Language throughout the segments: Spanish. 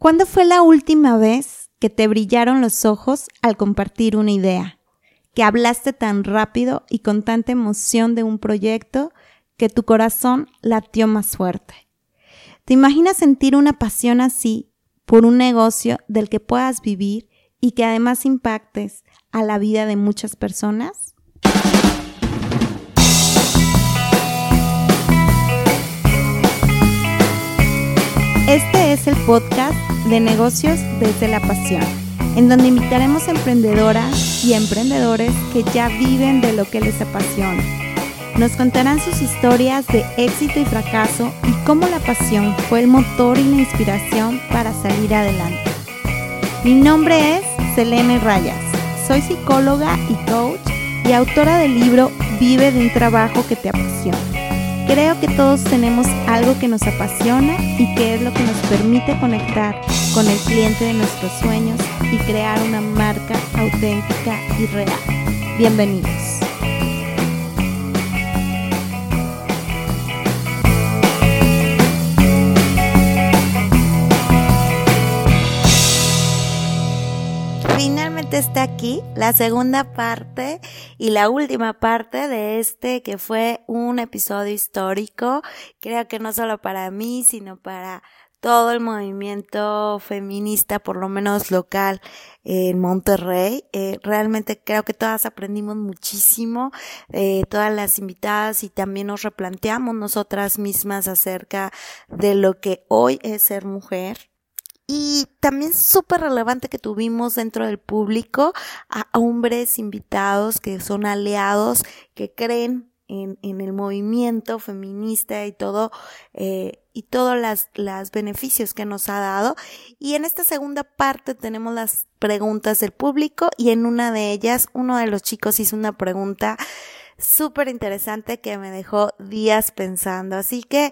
¿Cuándo fue la última vez que te brillaron los ojos al compartir una idea? Que hablaste tan rápido y con tanta emoción de un proyecto que tu corazón latió más fuerte. ¿Te imaginas sentir una pasión así por un negocio del que puedas vivir y que además impactes a la vida de muchas personas? Este es el podcast de negocios desde la pasión, en donde invitaremos a emprendedoras y emprendedores que ya viven de lo que les apasiona. Nos contarán sus historias de éxito y fracaso y cómo la pasión fue el motor y la inspiración para salir adelante. Mi nombre es Selene Rayas, soy psicóloga y coach y autora del libro Vive de un trabajo que te apasiona Creo que todos tenemos algo que nos apasiona y que es lo que nos permite conectar con el cliente de nuestros sueños y crear una marca auténtica y real. Bienvenidos. Está aquí la segunda parte y la última parte de este que fue un episodio histórico. Creo que no solo para mí, sino para todo el movimiento feminista, por lo menos local en Monterrey. Eh, realmente creo que todas aprendimos muchísimo, eh, todas las invitadas y también nos replanteamos nosotras mismas acerca de lo que hoy es ser mujer y también súper relevante que tuvimos dentro del público a hombres invitados que son aliados, que creen en, en el movimiento feminista y todo, eh, y todos los beneficios que nos ha dado. Y en esta segunda parte tenemos las preguntas del público y en una de ellas uno de los chicos hizo una pregunta súper interesante que me dejó días pensando. Así que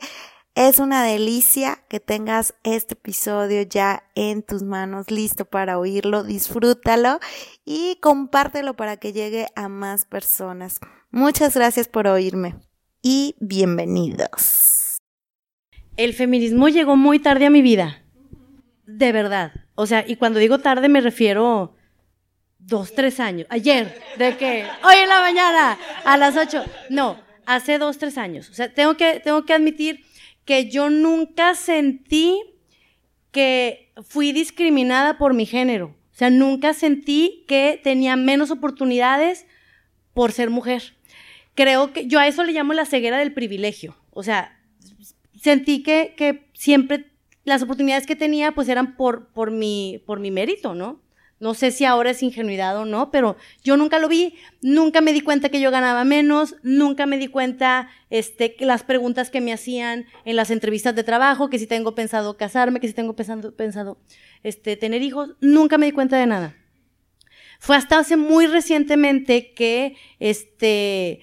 es una delicia que tengas este episodio ya en tus manos, listo para oírlo, disfrútalo y compártelo para que llegue a más personas. Muchas gracias por oírme y bienvenidos. El feminismo llegó muy tarde a mi vida, de verdad. O sea, y cuando digo tarde me refiero dos, tres años. Ayer, de que hoy en la mañana, a las ocho. No, hace dos, tres años. O sea, tengo que, tengo que admitir que yo nunca sentí que fui discriminada por mi género. O sea, nunca sentí que tenía menos oportunidades por ser mujer. Creo que yo a eso le llamo la ceguera del privilegio. O sea, sentí que, que siempre las oportunidades que tenía pues eran por, por, mi, por mi mérito, ¿no? No sé si ahora es ingenuidad o no, pero yo nunca lo vi, nunca me di cuenta que yo ganaba menos, nunca me di cuenta este, las preguntas que me hacían en las entrevistas de trabajo, que si tengo pensado casarme, que si tengo pensado, pensado este, tener hijos, nunca me di cuenta de nada. Fue hasta hace muy recientemente que este,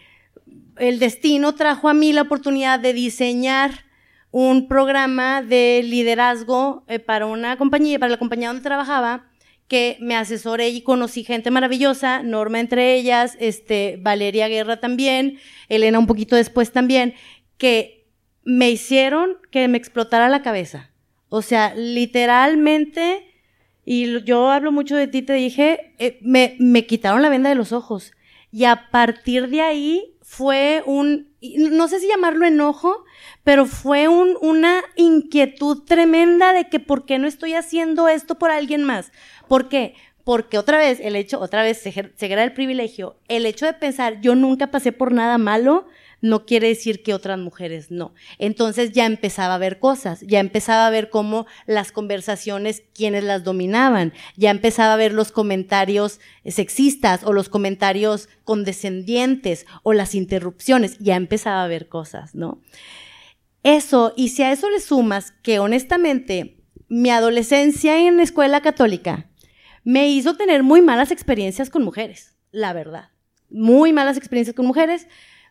el destino trajo a mí la oportunidad de diseñar un programa de liderazgo eh, para una compañía, para la compañía donde trabajaba, que me asesoré y conocí gente maravillosa, Norma entre ellas, este, Valeria Guerra también, Elena un poquito después también, que me hicieron que me explotara la cabeza. O sea, literalmente, y yo hablo mucho de ti, te dije, eh, me, me quitaron la venda de los ojos. Y a partir de ahí fue un, no sé si llamarlo enojo, pero fue un, una inquietud tremenda de que por qué no estoy haciendo esto por alguien más. ¿Por qué? Porque otra vez, el hecho, otra vez, ceguera el privilegio, el hecho de pensar, yo nunca pasé por nada malo, no quiere decir que otras mujeres no. Entonces ya empezaba a ver cosas, ya empezaba a ver cómo las conversaciones, quienes las dominaban, ya empezaba a ver los comentarios sexistas o los comentarios condescendientes o las interrupciones, ya empezaba a ver cosas, ¿no? Eso, y si a eso le sumas que honestamente mi adolescencia en escuela católica, me hizo tener muy malas experiencias con mujeres, la verdad. Muy malas experiencias con mujeres.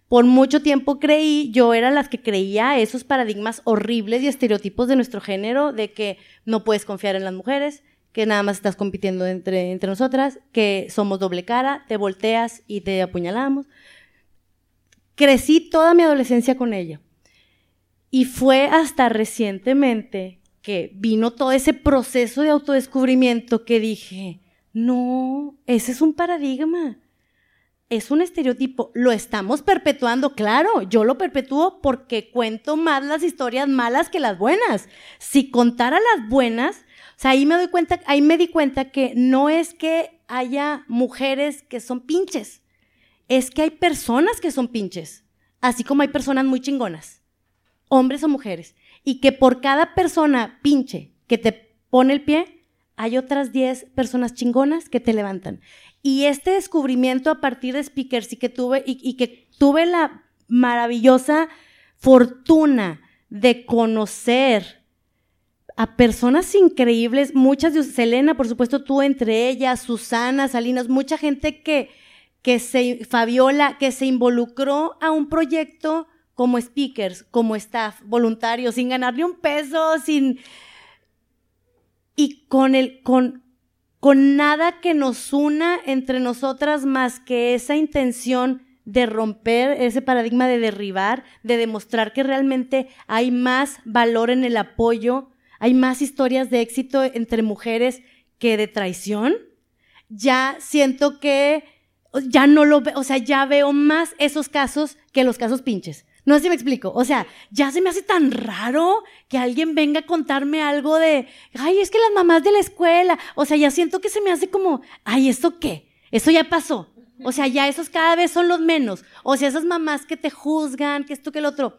Por mucho tiempo creí, yo era las que creía esos paradigmas horribles y estereotipos de nuestro género, de que no puedes confiar en las mujeres, que nada más estás compitiendo entre, entre nosotras, que somos doble cara, te volteas y te apuñalamos. Crecí toda mi adolescencia con ello. Y fue hasta recientemente que vino todo ese proceso de autodescubrimiento que dije, no, ese es un paradigma, es un estereotipo, lo estamos perpetuando, claro, yo lo perpetúo porque cuento más las historias malas que las buenas. Si contara las buenas, o sea, ahí me doy cuenta, ahí me di cuenta que no es que haya mujeres que son pinches, es que hay personas que son pinches, así como hay personas muy chingonas, hombres o mujeres y que por cada persona pinche que te pone el pie, hay otras 10 personas chingonas que te levantan. Y este descubrimiento a partir de speakers y que tuve, y, que tuve la maravillosa fortuna de conocer a personas increíbles, muchas de Selena, por supuesto, tú entre ellas, Susana, Salinas, mucha gente que, que se, Fabiola, que se involucró a un proyecto como speakers, como staff, voluntarios, sin ganar ni un peso, sin... Y con, el, con, con nada que nos una entre nosotras más que esa intención de romper ese paradigma de derribar, de demostrar que realmente hay más valor en el apoyo, hay más historias de éxito entre mujeres que de traición. Ya siento que ya no lo veo, o sea, ya veo más esos casos que los casos pinches. No sé si me explico. O sea, ya se me hace tan raro que alguien venga a contarme algo de, ay, es que las mamás de la escuela, o sea, ya siento que se me hace como, ay, ¿eso qué? Eso ya pasó. O sea, ya esos cada vez son los menos. O sea, esas mamás que te juzgan, que esto, que el otro,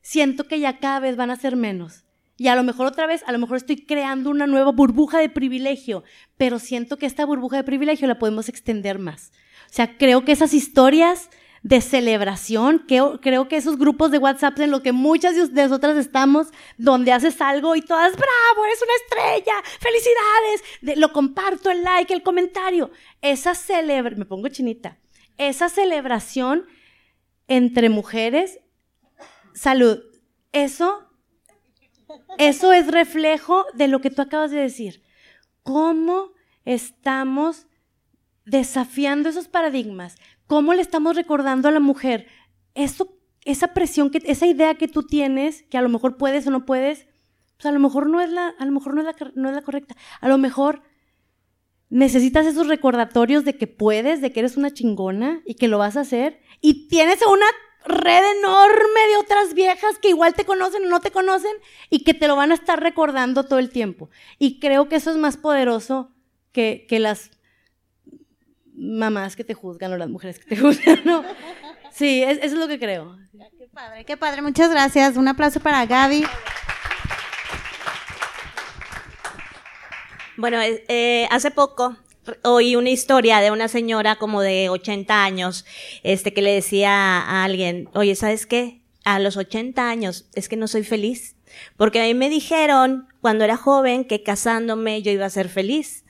siento que ya cada vez van a ser menos. Y a lo mejor otra vez, a lo mejor estoy creando una nueva burbuja de privilegio, pero siento que esta burbuja de privilegio la podemos extender más. O sea, creo que esas historias de celebración. Creo, que esos grupos de WhatsApp en los que muchas de nosotras estamos, donde haces algo y todas, bravo, eres una estrella, felicidades, lo comparto, el like, el comentario. Esa celebración, me pongo chinita, esa celebración entre mujeres, salud, eso, eso es reflejo de lo que tú acabas de decir. ¿Cómo estamos desafiando esos paradigmas? ¿Cómo le estamos recordando a la mujer eso, esa presión, que, esa idea que tú tienes, que a lo mejor puedes o no puedes, pues a lo mejor no es la, a lo mejor no es la, no es la correcta. A lo mejor necesitas esos recordatorios de que puedes, de que eres una chingona y que lo vas a hacer. Y tienes una red enorme de otras viejas que igual te conocen o no te conocen y que te lo van a estar recordando todo el tiempo. Y creo que eso es más poderoso que, que las mamás que te juzgan o las mujeres que te juzgan, ¿no? Sí, eso es lo que creo. Qué padre, qué padre. Muchas gracias. Un aplauso para Gaby. Bueno, eh, hace poco oí una historia de una señora como de 80 años, este, que le decía a alguien, oye, ¿sabes qué? A los 80 años es que no soy feliz. Porque a mí me dijeron cuando era joven que casándome yo iba a ser feliz.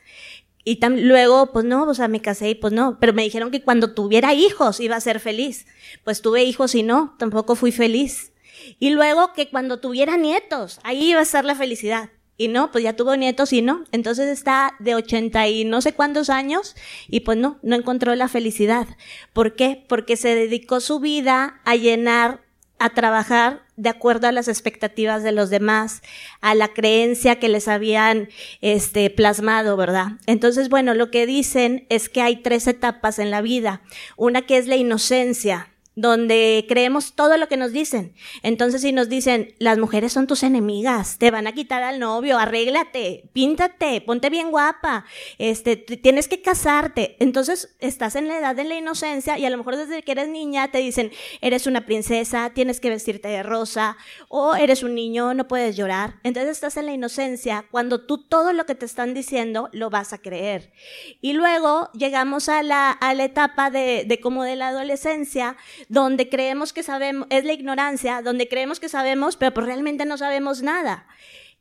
Y luego, pues no, o sea, me casé y pues no, pero me dijeron que cuando tuviera hijos iba a ser feliz. Pues tuve hijos y no, tampoco fui feliz. Y luego que cuando tuviera nietos, ahí iba a estar la felicidad. Y no, pues ya tuvo nietos y no. Entonces está de 80 y no sé cuántos años y pues no, no encontró la felicidad. ¿Por qué? Porque se dedicó su vida a llenar a trabajar de acuerdo a las expectativas de los demás, a la creencia que les habían este, plasmado, ¿verdad? Entonces, bueno, lo que dicen es que hay tres etapas en la vida. Una que es la inocencia, donde creemos todo lo que nos dicen. Entonces, si nos dicen, las mujeres son tus enemigas, te van a quitar al novio, arréglate, píntate, ponte bien guapa, este, tienes que casarte. Entonces, estás en la edad de la inocencia y a lo mejor desde que eres niña te dicen, eres una princesa, tienes que vestirte de rosa, o eres un niño, no puedes llorar. Entonces, estás en la inocencia cuando tú todo lo que te están diciendo lo vas a creer. Y luego llegamos a la, a la etapa de, de como de la adolescencia, donde creemos que sabemos, es la ignorancia, donde creemos que sabemos, pero pues realmente no sabemos nada.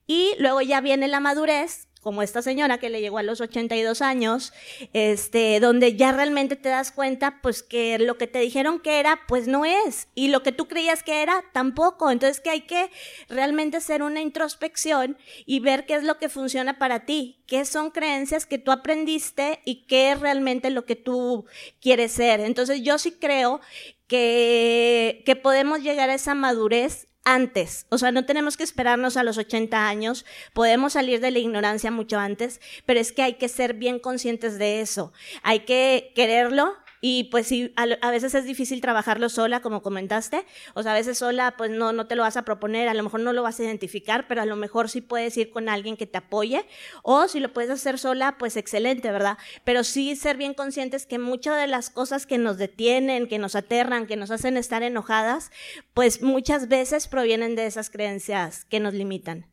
Y luego ya viene la madurez, como esta señora que le llegó a los 82 años, este, donde ya realmente te das cuenta, pues que lo que te dijeron que era, pues no es, y lo que tú creías que era, tampoco. Entonces que hay que realmente hacer una introspección y ver qué es lo que funciona para ti, qué son creencias que tú aprendiste y qué es realmente lo que tú quieres ser. Entonces yo sí creo que, que podemos llegar a esa madurez antes, o sea, no tenemos que esperarnos a los 80 años, podemos salir de la ignorancia mucho antes, pero es que hay que ser bien conscientes de eso, hay que quererlo, y pues sí, a, veces es difícil trabajarlo sola, como comentaste. O sea, a veces sola, pues no, no te lo vas a proponer, a lo mejor no lo vas a identificar, pero a lo mejor sí puedes ir con alguien que te apoye. O si lo puedes hacer sola, pues excelente, ¿verdad? Pero sí ser bien conscientes que muchas de las cosas que nos detienen, que nos aterran, que nos hacen estar enojadas, pues muchas veces provienen de esas creencias que nos limitan.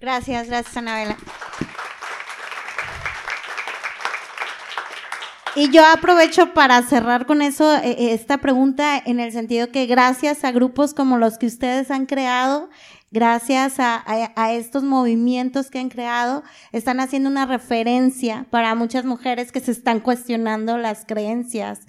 Gracias, gracias, Anabela. Y yo aprovecho para cerrar con eso eh, eh, esta pregunta en el sentido que gracias a grupos como los que ustedes han creado, gracias a, estos movimientos que han creado, están haciendo una referencia para muchas mujeres que se están cuestionando las creencias.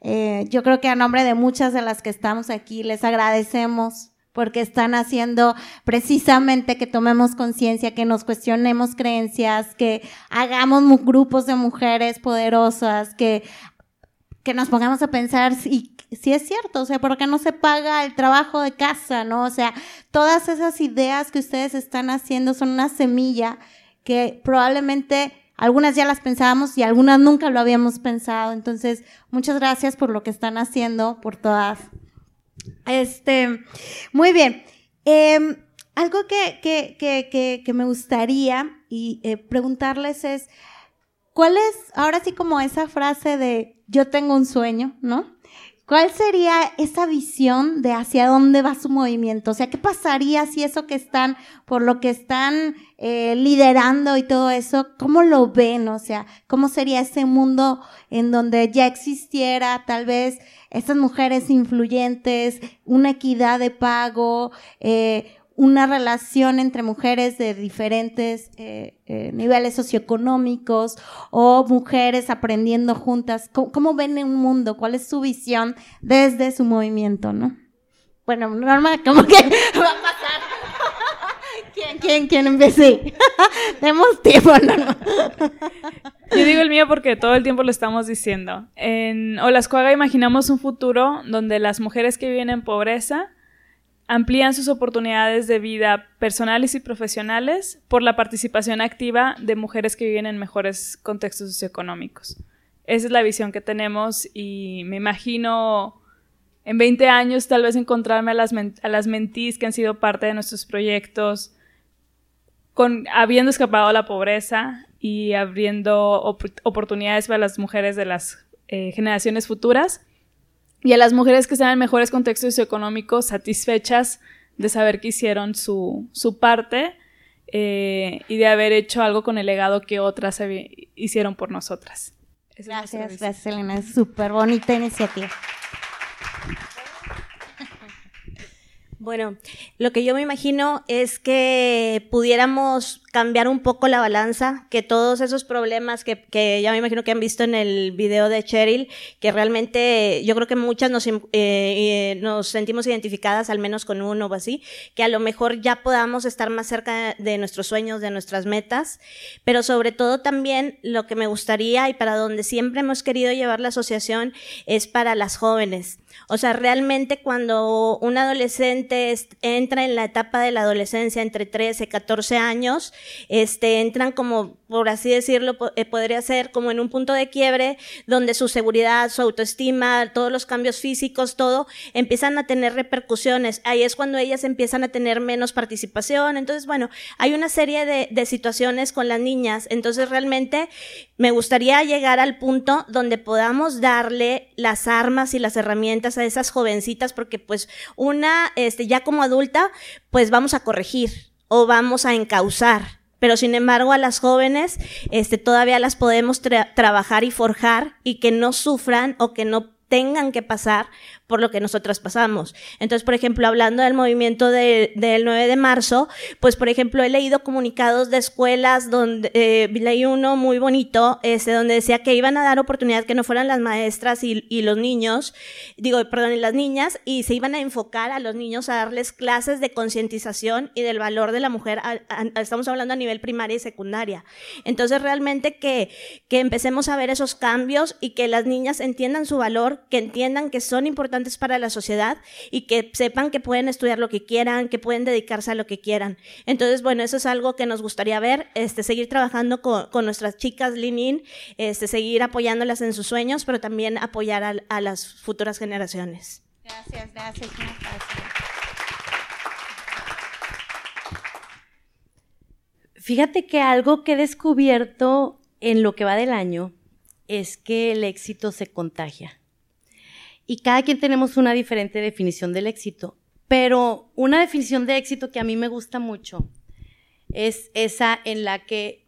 Eh, yo creo que a nombre de muchas de las que estamos aquí les agradecemos porque están haciendo precisamente que tomemos conciencia, que nos cuestionemos creencias, que hagamos grupos de mujeres poderosas, que, que nos pongamos a pensar si, si es cierto, o sea, ¿por qué no se paga el trabajo de casa, no? O sea, todas esas ideas que ustedes están haciendo son una semilla que probablemente algunas ya las pensábamos y algunas nunca lo habíamos pensado. Entonces, muchas gracias por lo que están haciendo, por todas este, muy bien. Em, algo que, que, que, que, me gustaría y eh, preguntarles es, ¿cuál es ahora sí como esa frase de yo tengo un sueño, ¿no? ¿Cuál sería esa visión de hacia dónde va su movimiento? O sea, ¿qué pasaría si eso que están, por lo que están eh, liderando y todo eso, cómo lo ven? O sea, ¿cómo sería ese mundo en donde ya existiera tal vez estas mujeres influyentes, una equidad de pago, eh, una relación entre mujeres de diferentes eh, eh, niveles socioeconómicos o mujeres aprendiendo juntas. ¿Cómo, ven un mundo? ¿Cuál es su visión desde su movimiento, no? Bueno, normal, como que va a pasar. ¿Quién, quién, empiece? Tenemos tiempo, no. Yo digo el mío porque todo el tiempo lo estamos diciendo. En Olascuaga imaginamos un futuro donde las mujeres que viven en pobreza amplían sus oportunidades de vida personales y profesionales por la participación activa de mujeres que viven en mejores contextos socioeconómicos. Esa es la visión que tenemos y me imagino en 20 años tal vez encontrarme a las, a las mentís que han sido parte de nuestros proyectos, con, habiendo escapado a la pobreza y abriendo oportunidades para las mujeres de las eh, generaciones futuras y a las mujeres que están en mejores contextos socioeconómicos satisfechas de saber que hicieron su, su parte eh, y de haber hecho algo con el legado que otras hicieron por nosotras. gracias, gracias Elena, es súper bonita iniciativa. Bueno, lo que yo me imagino es que pudiéramos cambiar un poco la balanza, que todos esos problemas que, que, ya me imagino que han visto en el video de Cheryl, que realmente yo creo que muchas nos, eh, eh, nos sentimos identificadas al menos con uno o así, que a lo mejor ya podamos estar más cerca de nuestros sueños, de nuestras metas, pero sobre todo también lo que me gustaría y para donde siempre hemos querido llevar la asociación es para las jóvenes. O sea, realmente cuando un adolescente entra en la etapa de la adolescencia entre 13 y 14 años, este, entran como, por así decirlo, eh, podría ser como en un punto de quiebre donde su seguridad, su autoestima, todos los cambios físicos, todo, empiezan a tener repercusiones. Ahí es cuando ellas empiezan a tener menos participación. Entonces, bueno, hay una serie de, de situaciones con las niñas. Entonces, realmente me gustaría llegar al punto donde podamos darle las armas y las herramientas a esas jovencitas, porque pues una, este, ya como adulta, pues vamos a corregir o vamos a encauzar. Pero sin embargo, a las jóvenes, este, todavía las podemos trabajar y forjar y que no sufran o que no tengan que pasar por lo que nosotras pasamos. Entonces, por ejemplo, hablando del movimiento del 9 de marzo, pues, por ejemplo, he leído comunicados de escuelas donde eh, leí uno muy bonito, este, donde decía que iban a dar oportunidad que no fueran las maestras y, y los niños, digo, perdón, y las niñas, y se iban a enfocar a los niños a darles clases de concientización y del valor de la mujer, estamos hablando a nivel primaria y secundaria. Entonces, realmente que, que empecemos a ver esos cambios y que las niñas entiendan su valor, que entiendan que son importantes importantes para la sociedad y que sepan que pueden estudiar lo que quieran, que pueden dedicarse a lo que quieran. Entonces, bueno, eso es algo que nos gustaría ver, este, seguir trabajando con, con nuestras chicas Linin, este, seguir apoyándolas en sus sueños, pero también apoyar a, a las futuras generaciones. Gracias, gracias, gracias. Fíjate que algo que he descubierto en lo que va del año es que el éxito se contagia. Y cada quien tenemos una diferente definición del éxito, pero una definición de éxito que a mí me gusta mucho es esa en la que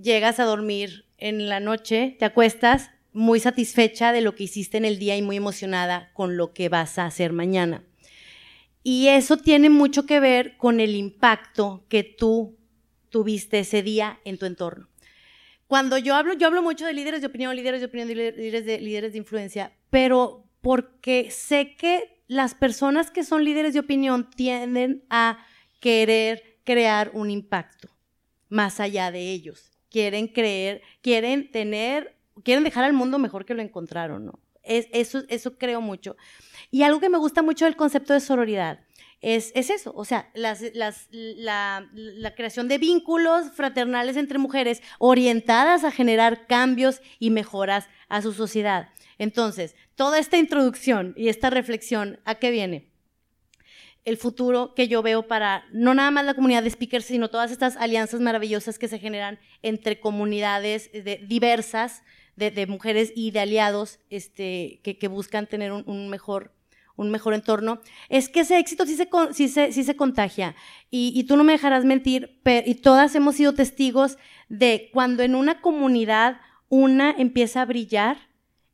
llegas a dormir en la noche, te acuestas muy satisfecha de lo que hiciste en el día y muy emocionada con lo que vas a hacer mañana. Y eso tiene mucho que ver con el impacto que tú tuviste ese día en tu entorno. Cuando yo hablo, yo hablo mucho de líderes de opinión, líderes de opinión, líderes de, líderes de influencia, pero porque sé que las personas que son líderes de opinión tienden a querer crear un impacto más allá de ellos. Quieren creer, quieren tener, quieren dejar al mundo mejor que lo encontraron. Es, eso, eso creo mucho. Y algo que me gusta mucho del concepto de sororidad es, eso, o sea, la, creación de vínculos fraternales entre mujeres orientadas a generar cambios y mejoras a su sociedad. Entonces, toda esta introducción y esta reflexión, ¿a qué viene? El futuro que yo veo para no nada más la comunidad de speakers, sino todas estas alianzas maravillosas que se generan entre comunidades de, diversas de, mujeres y de aliados este, que, buscan tener un, mejor un mejor entorno, es que ese éxito sí se, sí se, sí se contagia. Y, tú no me dejarás mentir, y todas hemos sido testigos de cuando en una comunidad una empieza a brillar,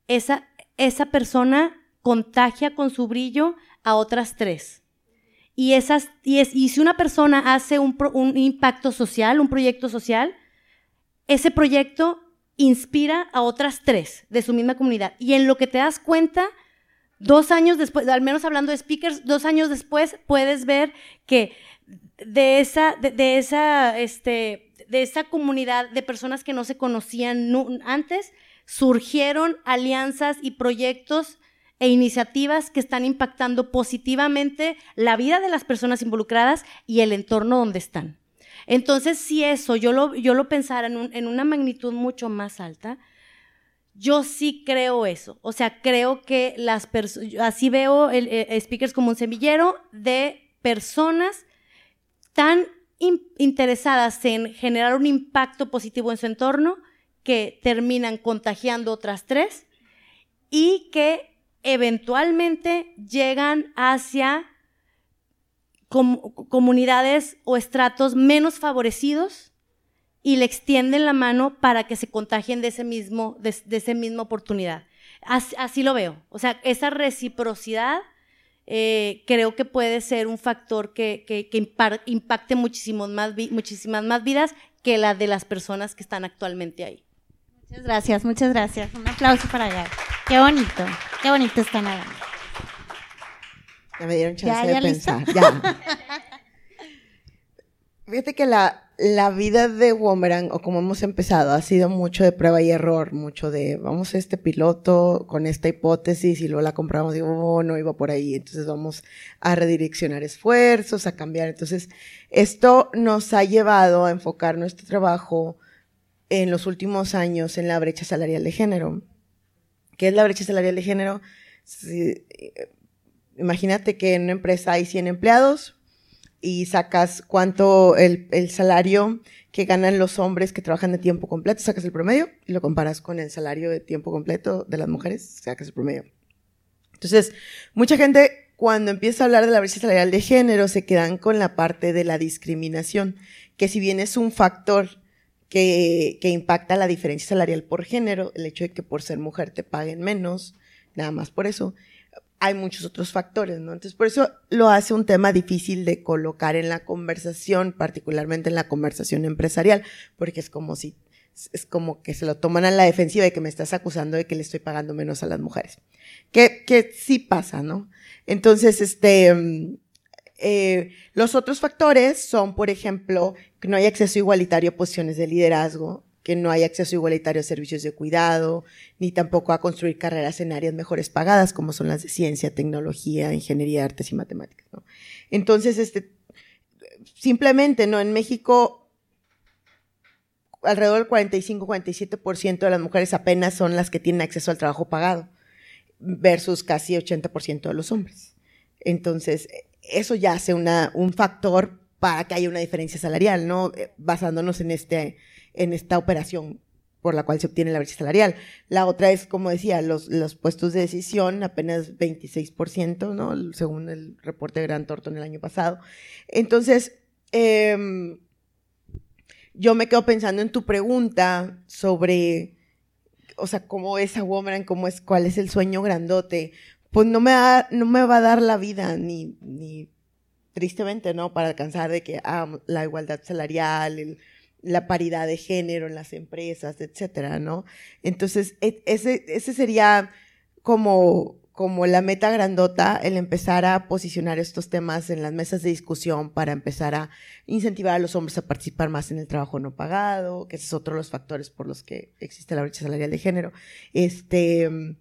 esa, esa persona contagia con su brillo a otras tres. Y, esas, y, es, y si una persona hace un, un impacto social, un proyecto social, ese proyecto inspira a otras tres de su misma comunidad. Y en lo que te das cuenta, Dos años después, al menos hablando de speakers, dos años después puedes ver que de esa, de, esa, este, de esa comunidad de personas que no se conocían antes, surgieron alianzas y proyectos e iniciativas que están impactando positivamente la vida de las personas involucradas y el entorno donde están. Entonces, si eso yo lo, yo lo pensara en, en una magnitud mucho más alta, yo sí creo eso. O sea, creo que las personas, así veo el, eh, speakers como un semillero de personas tan interesadas en generar un impacto positivo en su entorno que terminan contagiando otras tres y que eventualmente llegan hacia comunidades o estratos menos favorecidos y le extienden la mano para que se contagien de ese mismo, de, esa misma oportunidad. Así, lo veo. O sea, esa reciprocidad eh, creo que puede ser un factor que, que, impacte más, muchísimas más vidas que la de las personas que están actualmente ahí. Muchas gracias, muchas gracias. Un aplauso para allá. Qué bonito, qué bonito está nada. Ya me dieron chance de pensar. Ya. Fíjate que la, la vida de Womerang, o como hemos empezado, ha sido mucho de prueba y error, mucho de vamos a este piloto con esta hipótesis y luego la compramos y digo, oh, no iba por ahí, entonces vamos a redireccionar esfuerzos, a cambiar. Entonces, esto nos ha llevado a enfocar nuestro trabajo en los últimos años en la brecha salarial de género. ¿Qué es la brecha salarial de género? imagínate que en una empresa hay 100 empleados, y sacas cuánto el, el, salario que ganan los hombres que trabajan de tiempo completo, sacas el promedio y lo comparas con el salario de tiempo completo de las mujeres, sacas el promedio. Entonces, mucha gente cuando empieza a hablar de la brecha salarial de género se quedan con la parte de la discriminación, que si bien es un factor que, que impacta la diferencia salarial por género, el hecho de que por ser mujer te paguen menos, nada más por eso, hay muchos otros factores, ¿no? Entonces, por eso lo hace un tema difícil de colocar en la conversación, particularmente en la conversación empresarial, porque es como si, es como que se lo toman a la defensiva de que me estás acusando de que le estoy pagando menos a las mujeres. Que, que sí pasa, ¿no? Entonces, este, mm, eh, los otros factores son, por ejemplo, que no hay acceso igualitario a posiciones de liderazgo, que no hay acceso igualitario a servicios de cuidado, ni tampoco a construir carreras en áreas mejores pagadas, como son las de ciencia, tecnología, ingeniería, artes y matemáticas. Entonces, este, simplemente, ¿no? En México, alrededor del 45-47% de las mujeres apenas son las que tienen acceso al trabajo pagado, versus casi 80% de los hombres. Entonces, eso ya hace un factor para que haya una diferencia salarial, ¿no? Eh, Basándonos en este en esta operación por la cual se obtiene la brecha salarial. La otra es, como decía, los, puestos de decisión, apenas 26%, ¿no? Según el reporte de Grant Thornton el año pasado. Entonces, eh, yo me quedo pensando en tu pregunta sobre, o sea, cómo es a Woman, cómo es, cuál es el sueño grandote. Pues no me, da, no me va a dar la vida, ni, ni tristemente, ¿no? Para alcanzar de que ah, la igualdad salarial, el, la paridad de género en las empresas, etcétera, ¿no? Entonces, e, ese, ese sería como, como la meta grandota, el empezar a posicionar estos temas en las mesas de discusión para empezar a incentivar a los hombres a participar más en el trabajo no pagado, que ese es otro de los factores por los que existe la brecha salarial de género, este,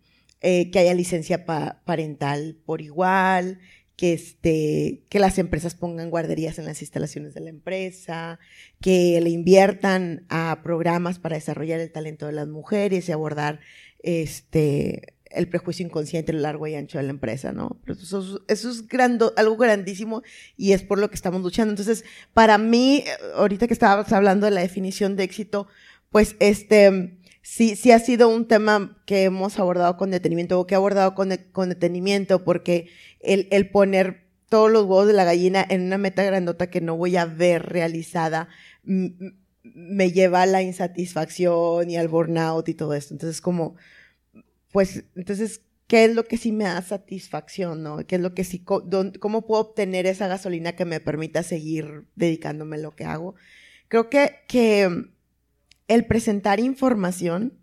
eh, que haya licencia parental por igual, que, este, que las empresas pongan guarderías en las instalaciones de la empresa, que le inviertan a programas para desarrollar el talento de las mujeres y abordar este, el prejuicio inconsciente a lo largo y ancho de la empresa, ¿no? Eso, es algo grandísimo y es por lo que estamos luchando. Entonces, para mí, ahorita que estabas hablando de la definición de éxito, pues este, sí, sí ha sido un tema que hemos abordado con detenimiento o que he abordado con, con detenimiento porque el, el poner todos los huevos de la gallina en una meta grandota que no voy a ver realizada me lleva a la insatisfacción y al burnout y todo esto. Entonces, como, pues, entonces, ¿qué es lo que sí me da satisfacción, no? ¿Qué es lo que sí, cómo puedo obtener esa gasolina que me permita seguir dedicándome a lo que hago? Creo que, que el presentar información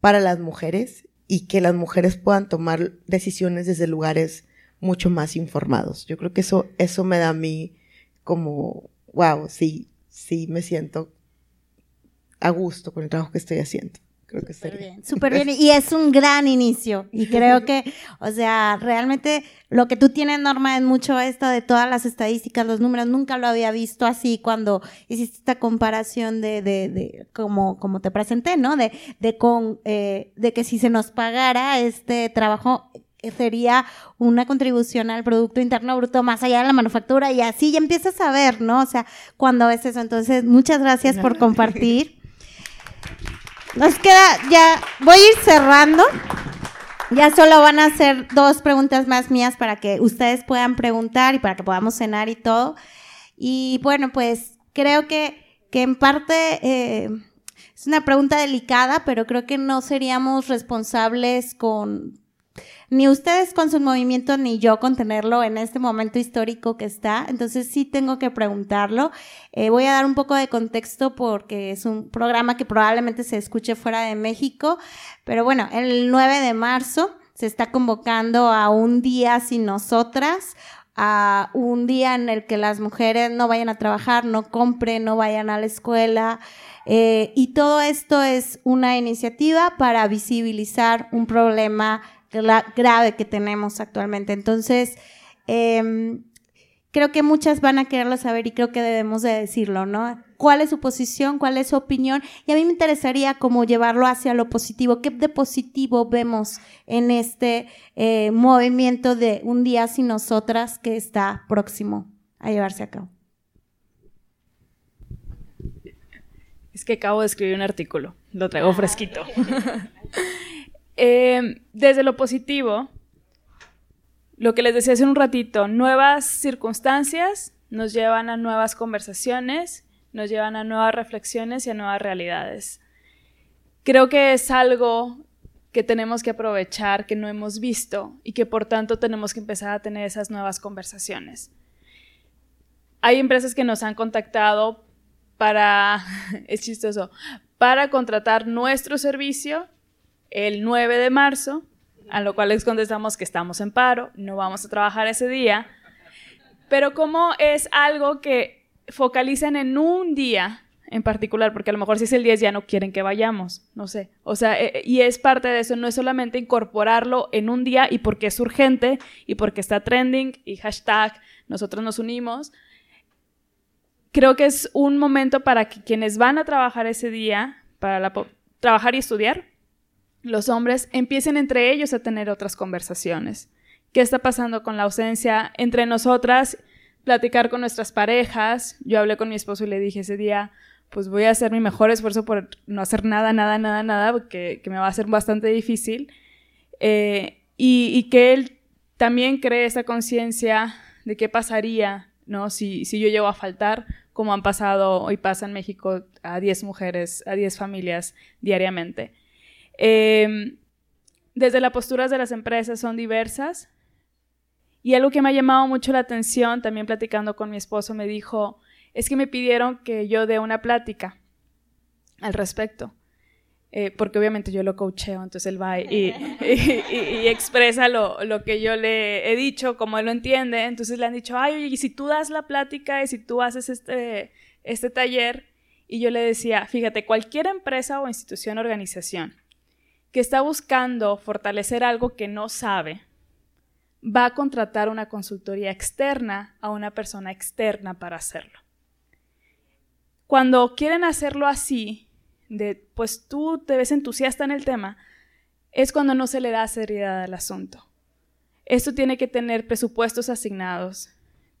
para las mujeres y que las mujeres puedan tomar decisiones desde lugares mucho más informados. Yo creo que eso, eso me da a mí como, wow, sí, sí me siento a gusto con el trabajo que estoy haciendo. Creo que súper bien, súper bien. Y es un gran inicio. Y creo que, o sea, realmente lo que tú tienes, Norma, es mucho esto de todas las estadísticas, los números. Nunca lo había visto así cuando hiciste esta comparación de, de, de como, como te presenté, ¿no? De, de, con, eh, de que si se nos pagara este trabajo, sería una contribución al Producto Interno Bruto más allá de la manufactura y así ya empiezas a ver, ¿no? O sea, cuando ves eso. Entonces, muchas gracias por compartir. Nos queda ya, voy a ir cerrando. Ya solo van a hacer dos preguntas más mías para que ustedes puedan preguntar y para que podamos cenar y todo. Y bueno, pues creo que, que en parte eh, es una pregunta delicada, pero creo que no seríamos responsables con ni ustedes con sus movimientos ni yo con tenerlo en este momento histórico que está. Entonces sí tengo que preguntarlo. Eh, voy a dar un poco de contexto porque es un programa que probablemente se escuche fuera de México. Pero bueno, el 9 de marzo se está convocando a un día sin nosotras a un día en el que las mujeres no vayan a trabajar, no compren, no vayan a la escuela. Eh, y todo esto es una iniciativa para visibilizar un problema grave que tenemos actualmente. Entonces, em, creo que muchas van a quererlo saber y creo que debemos de decirlo, ¿no? ¿Cuál es su posición? ¿Cuál es su opinión? Y a mí me interesaría como llevarlo hacia lo positivo. ¿Qué de positivo vemos en este eh, movimiento de un día sin nosotras que está próximo a llevarse a cabo? Es que acabo de escribir un artículo, lo traigo fresquito. Eh, desde lo positivo, lo que les decía hace un ratito, nuevas circunstancias nos llevan a nuevas conversaciones, nos llevan a nuevas reflexiones y a nuevas realidades. Creo que es algo que tenemos que aprovechar, que no hemos visto y que por tanto tenemos que empezar a tener esas nuevas conversaciones. Hay empresas que nos han contactado para, es chistoso, para contratar nuestro servicio el 9 de marzo, a lo cual les contestamos que estamos en paro, no vamos a trabajar ese día, pero como es algo que focalizan en un día en particular, porque a lo mejor si es el 10 ya no quieren que vayamos, no sé. O sea, eh, y es parte de eso, no es solamente incorporarlo en un día y porque es urgente y porque está trending y hashtag, nosotros nos unimos. Creo que es un momento para que quienes van a trabajar ese día, para trabajar y estudiar, los hombres empiecen entre ellos a tener otras conversaciones. ¿Qué está pasando con la ausencia entre nosotras? Platicar con nuestras parejas. Yo hablé con mi esposo y le dije ese día, pues voy a hacer mi mejor esfuerzo por no hacer nada, nada, nada, nada, porque que me va a ser bastante difícil. Eh, y, que él también cree esa conciencia de qué pasaría, ¿no? Si, si yo llego a faltar, como han pasado hoy pasa en México a 10 mujeres, a 10 familias diariamente. Eh, desde las posturas de las empresas son diversas. Y algo que me ha llamado mucho la atención, también platicando con mi esposo, me dijo, es que me pidieron que yo dé una plática al respecto. Eh, porque obviamente yo lo coacheo, entonces él va y, expresa lo, que yo le he dicho, como él lo entiende. Entonces le han dicho, ay, oye, y si tú das la plática y si tú haces este, este taller, y yo le decía, fíjate, cualquier empresa o institución, organización que está buscando fortalecer algo que no sabe, va a contratar una consultoría externa a una persona externa para hacerlo. Cuando quieren hacerlo así, de pues tú te ves entusiasta en el tema, es cuando no se le da seriedad al asunto. Esto tiene que tener presupuestos asignados,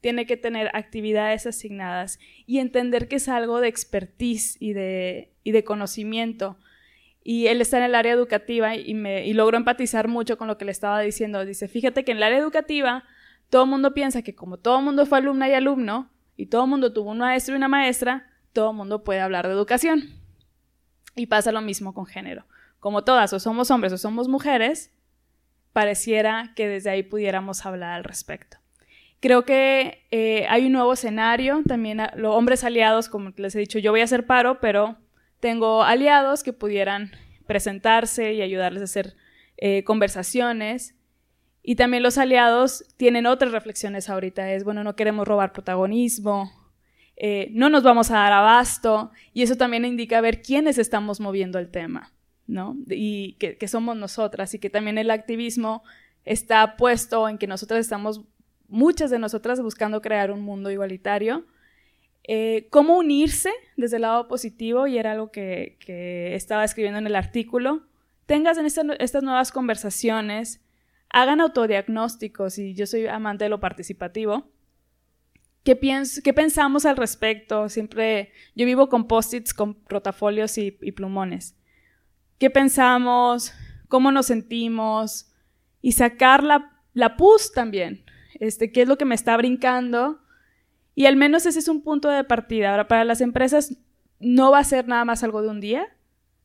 tiene que tener actividades asignadas y entender que es algo de expertise y de, y de conocimiento. Y él está en el área educativa y, logro empatizar mucho con lo que le estaba diciendo. Dice, fíjate que en el área educativa todo el mundo piensa que como todo el mundo fue alumna y alumno y todo el mundo tuvo un maestro y una maestra, todo el mundo puede hablar de educación. Y pasa lo mismo con género. Como todas, o somos hombres o somos mujeres, pareciera que desde ahí pudiéramos hablar al respecto. Creo que eh, hay un nuevo escenario, también los hombres aliados, como les he dicho, yo voy a hacer paro, pero tengo aliados que pudieran presentarse y ayudarles a hacer eh, conversaciones. Y también los aliados tienen otras reflexiones ahorita, es, bueno, no queremos robar protagonismo, eh, no nos vamos a dar abasto y eso también indica ver quiénes estamos moviendo el tema, ¿no? Y que, somos nosotras y que también el activismo está puesto en que nosotras estamos, muchas de nosotras, buscando crear un mundo igualitario. Eh, ¿Cómo unirse desde el lado positivo? Y era algo que, estaba escribiendo en el artículo. Tengas en estas nuevas conversaciones, hagan autodiagnósticos, y yo soy amante de lo participativo, ¿Qué, ¿Qué pensamos al respecto? Siempre, yo vivo con post-its, con rotafolios y, plumones. ¿Qué pensamos? ¿Cómo nos sentimos? Y sacar la, la pus también. Este, ¿Qué es lo que me está brincando? Y al menos ese es un punto de partida. Ahora, para las empresas no va a ser nada más algo de un día.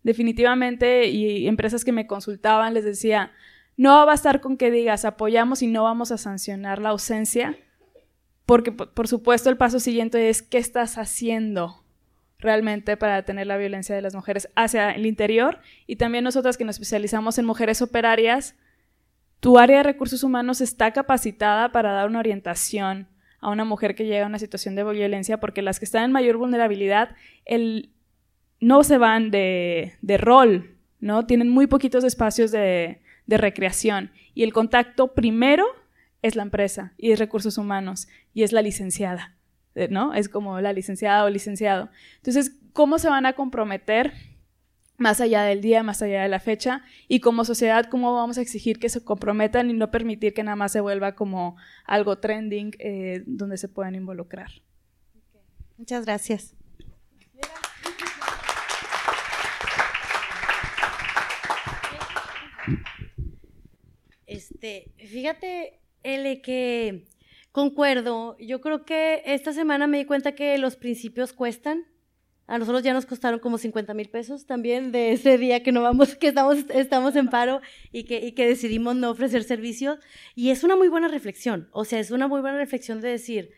Definitivamente, y empresas que me consultaban les decía, no va a bastar con que digas apoyamos y no vamos a sancionar la ausencia porque, por supuesto, el paso siguiente es qué estás haciendo realmente para detener la violencia de las mujeres hacia el interior y también nosotras que nos especializamos en mujeres operarias, tu área de recursos humanos está capacitada para dar una orientación a una mujer que llega a una situación de violencia porque las que están en mayor vulnerabilidad el, no se van de, de rol, ¿no? Tienen muy poquitos espacios de, de recreación y el contacto primero es la empresa y es recursos humanos y es la licenciada, ¿no? Es como la licenciada o licenciado. Entonces, ¿cómo se van a comprometer más allá del día, más allá de la fecha? Y como sociedad, ¿cómo vamos a exigir que se comprometan y no permitir que nada más se vuelva como algo trending eh, donde se puedan involucrar? Muchas gracias. Este, fíjate, L, que concuerdo. Yo creo que esta semana me di cuenta que los principios cuestan. A nosotros ya nos costaron como 50 mil pesos también de ese día que no vamos, que estamos, estamos en paro y que, y que decidimos no ofrecer servicios. Y es una muy buena reflexión. O sea, es una muy buena reflexión de decir,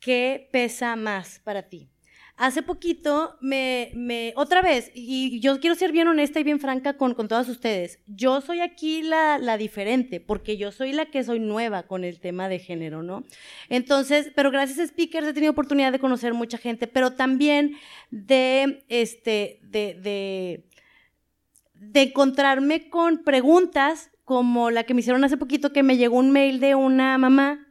¿qué pesa más para ti? Hace poquito me, me, otra vez, y yo quiero ser bien honesta y bien franca con, con todas ustedes. Yo soy aquí la, la diferente, porque yo soy la que soy nueva con el tema de género, ¿no? Entonces, pero gracias a speakers he tenido oportunidad de conocer mucha gente, pero también de, este, de, de, de encontrarme con preguntas como la que me hicieron hace poquito, que me llegó un mail de una mamá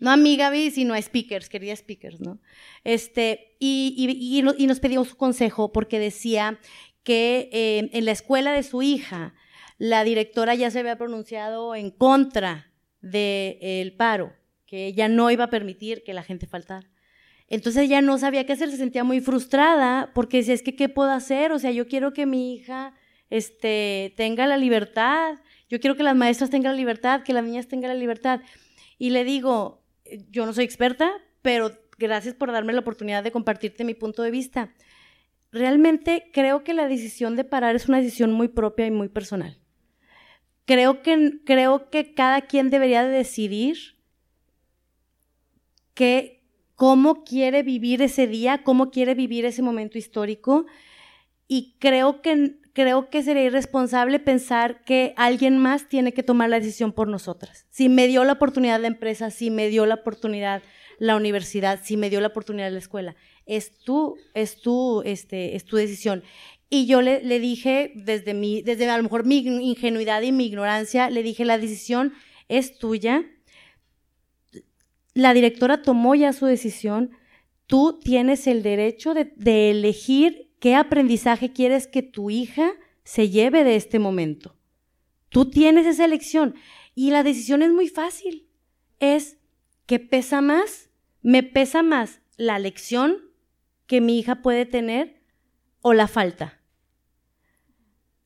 no a mí, Gaby, sino a speakers, quería speakers, ¿no? Este, y, y, y, nos pidió su consejo porque decía que eh, en la escuela de su hija, la directora ya se había pronunciado en contra del paro, que ella no iba a permitir que la gente faltara. Entonces ella no sabía qué hacer, se sentía muy frustrada porque decía, es que, ¿qué puedo hacer? O sea, yo quiero que mi hija este, tenga la libertad, yo quiero que las maestras tengan la libertad, que las niñas tengan la libertad. Y le digo, yo no soy experta, pero gracias por darme la oportunidad de compartirte mi punto de vista. Realmente creo que la decisión de parar es una decisión muy propia y muy personal. Creo que, creo que cada quien debería de decidir que, cómo quiere vivir ese día, cómo quiere vivir ese momento histórico. Y creo que creo que sería irresponsable pensar que alguien más tiene que tomar la decisión por nosotras. Si me dio la oportunidad la empresa, si me dio la oportunidad la universidad, si me dio la oportunidad la escuela, es tu, es tu, este, es tu decisión. Y yo le, le dije, desde mi, desde a lo mejor mi ingenuidad y mi ignorancia, le dije, la decisión es tuya. La directora tomó ya su decisión. Tú tienes el derecho de, de elegir ¿Qué aprendizaje quieres que tu hija se lleve de este momento? Tú tienes esa elección y la decisión es muy fácil. Es que pesa más, me pesa más la lección que mi hija puede tener o la falta.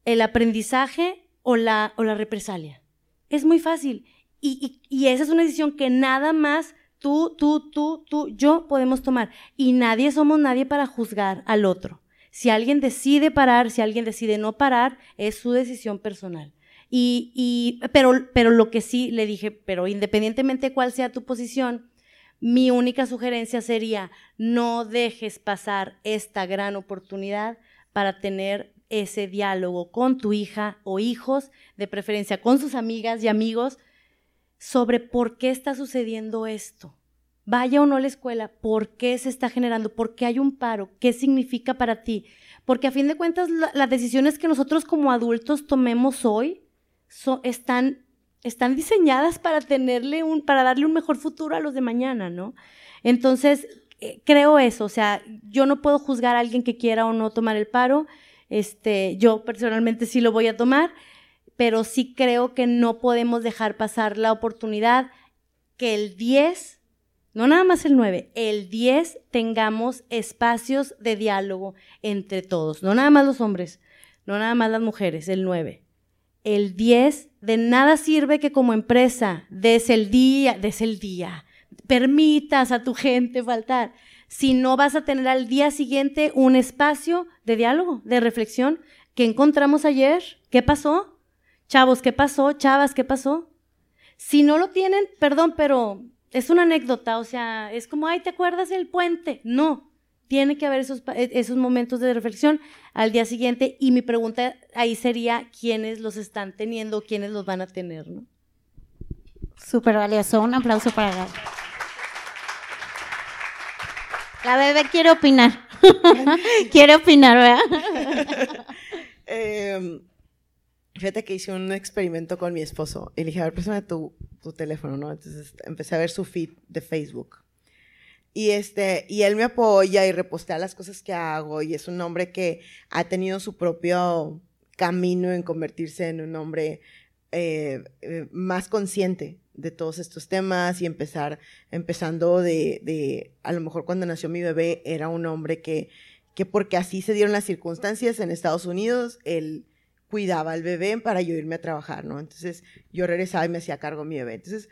El aprendizaje o la, o la represalia. Es muy fácil. Y, y, y esa es una decisión que nada más tú, tú, tú, tú, yo podemos tomar. Y nadie somos nadie para juzgar al otro. Si alguien decide parar, si alguien decide no parar, es su decisión personal. Y, y, pero, pero lo que sí le dije, pero independientemente de cuál sea tu posición, mi única sugerencia sería no dejes pasar esta gran oportunidad para tener ese diálogo con tu hija o hijos, de preferencia con sus amigas y amigos, sobre por qué está sucediendo esto vaya o no a la escuela, ¿por qué se está generando? ¿Por qué hay un paro? ¿Qué significa para ti? Porque a fin de cuentas las decisiones que nosotros como adultos tomemos hoy están, diseñadas para tenerle para darle un mejor futuro a los de mañana, ¿no? Entonces, eh, creo eso, o sea, yo no puedo juzgar a alguien que quiera o no tomar el paro, este, yo personalmente sí lo voy a tomar, pero sí creo que no podemos dejar pasar la oportunidad que el 10 no nada más el 9, el 10 tengamos espacios de diálogo entre todos, no nada más los hombres, no nada más las mujeres, el 9. El 10, de nada sirve que como empresa des el día, des el día, permitas a tu gente faltar, si no vas a tener al día siguiente un espacio de diálogo, de reflexión. ¿Qué encontramos ayer? ¿Qué pasó? Chavos, ¿qué pasó? Chavas, ¿qué pasó? Si no lo tienen, perdón, pero es una anécdota, o sea, es como, ay, ¿te acuerdas del puente? No, tiene que haber esos, e, esos momentos de reflexión al día siguiente y mi pregunta ahí sería, ¿quiénes los están teniendo, quiénes los van a tener? ¿no? Súper valioso, un aplauso para Gaby. La bebé quiere opinar. quiere opinar, ¿verdad? eh, Fíjate que hice un experimento con mi esposo y le dije, a ver, préstame tu, tu teléfono, ¿no? Entonces empecé a ver su feed de Facebook. Y, este, y él me apoya y repostea las cosas que hago y es un hombre que ha tenido su propio camino en convertirse en un hombre eh, eh, más consciente de todos estos temas y empezar, empezando de, de, a lo mejor cuando nació mi bebé era un hombre que, que porque así se dieron las circunstancias en Estados Unidos, él cuidaba al bebé para yo irme a trabajar, ¿no? Entonces yo regresaba y me hacía cargo mi bebé. Entonces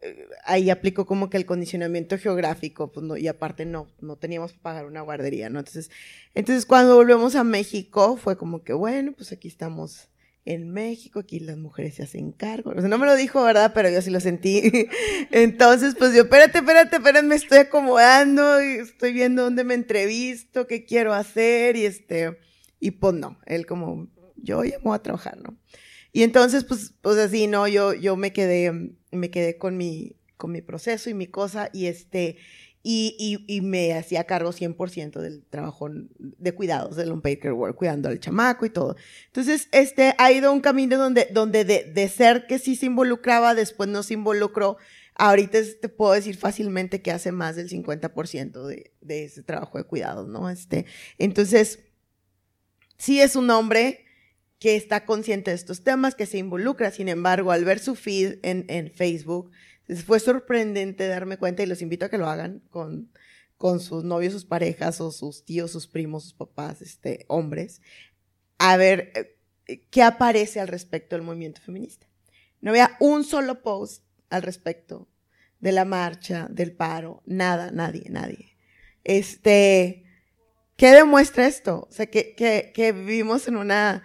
eh, ahí aplicó como que el condicionamiento geográfico, pues y aparte no, no teníamos que pagar una guardería, ¿no? Entonces, entonces cuando volvemos a México fue como que, bueno, pues aquí estamos en México, aquí las mujeres se hacen cargo. O sea, no me lo dijo, ¿verdad? Pero yo sí lo sentí. Entonces, pues yo, espérate, espérate, espérate, me estoy acomodando, estoy viendo dónde me entrevisto, qué quiero hacer, y este, y pues no, él como, yo ya me voy a trabajar, ¿no? Y entonces, pues, pues así, ¿no? Yo, yo me quedé, me quedé con mi, con mi proceso y mi cosa, y este, y, y, y, me hacía cargo 100% del trabajo de cuidados del home care work, cuidando al chamaco y todo. Entonces, este, ha ido un camino donde, donde de, de ser que sí se involucraba, después no se involucró. Ahorita te puedo decir fácilmente que hace más del 50% de, de ese trabajo de cuidados, ¿no? Este, entonces, sí es un hombre que está consciente de estos temas, que se involucra. Sin embargo, al ver su feed en, en Facebook, fue sorprendente darme cuenta y los invito a que lo hagan con, con sus novios, sus parejas o sus tíos, sus primos, sus papás, este, hombres, a ver eh, qué aparece al respecto del movimiento feminista. No había un solo post al respecto de la marcha, del paro, nada, nadie, nadie. Este, ¿qué demuestra esto? O sea, que, que, que vivimos en una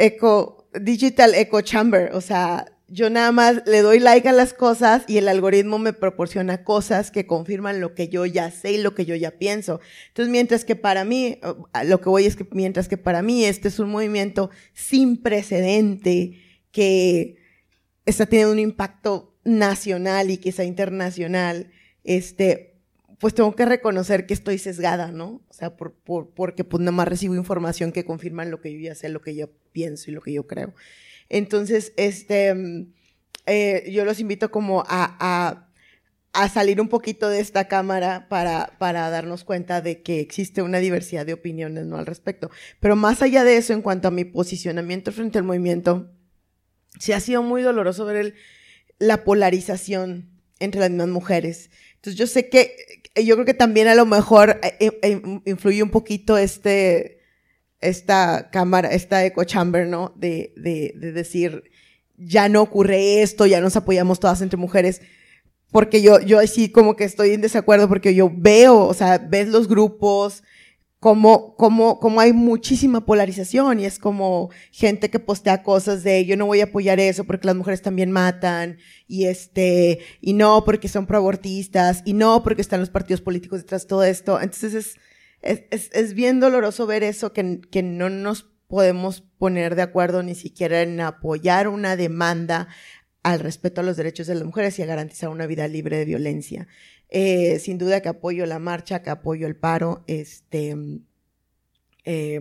eco, digital echo chamber, o sea, yo nada más le doy like a las cosas y el algoritmo me proporciona cosas que confirman lo que yo ya sé y lo que yo ya pienso. Entonces, mientras que para mí, lo que voy es que mientras que para mí este es un movimiento sin precedente que está teniendo un impacto nacional y quizá internacional, este, pues tengo que reconocer que estoy sesgada, ¿no? O sea, por, por, porque pues nada más recibo información que confirma lo que yo ya sé, lo que yo pienso y lo que yo creo. Entonces, este, mm, eh, yo los invito como a, a, a, salir un poquito de esta cámara para, para darnos cuenta de que existe una diversidad de opiniones ¿no? al respecto. Pero más allá de eso, en cuanto a mi posicionamiento frente al movimiento, sí ha sido muy doloroso ver el, la polarización entre las mismas mujeres. Entonces yo sé que, yo creo que también a lo mejor eh, eh, influye un poquito este, esta cámara, esta echo chamber, ¿no? De, de, de decir, ya no ocurre esto, ya nos apoyamos todas entre mujeres. Porque yo, yo así como que estoy en desacuerdo porque yo veo, o sea, ves los grupos, como, como, como hay muchísima polarización y es como gente que postea cosas de yo no voy a apoyar eso porque las mujeres también matan y este, y no porque son proabortistas y no porque están los partidos políticos detrás de todo esto. Entonces es, es, es, bien doloroso ver eso, que, que no nos podemos poner de acuerdo ni siquiera en apoyar una demanda al respeto a los derechos de las mujeres y a garantizar una vida libre de violencia. Eh, sin duda que apoyo la marcha, que apoyo el paro, este, eh,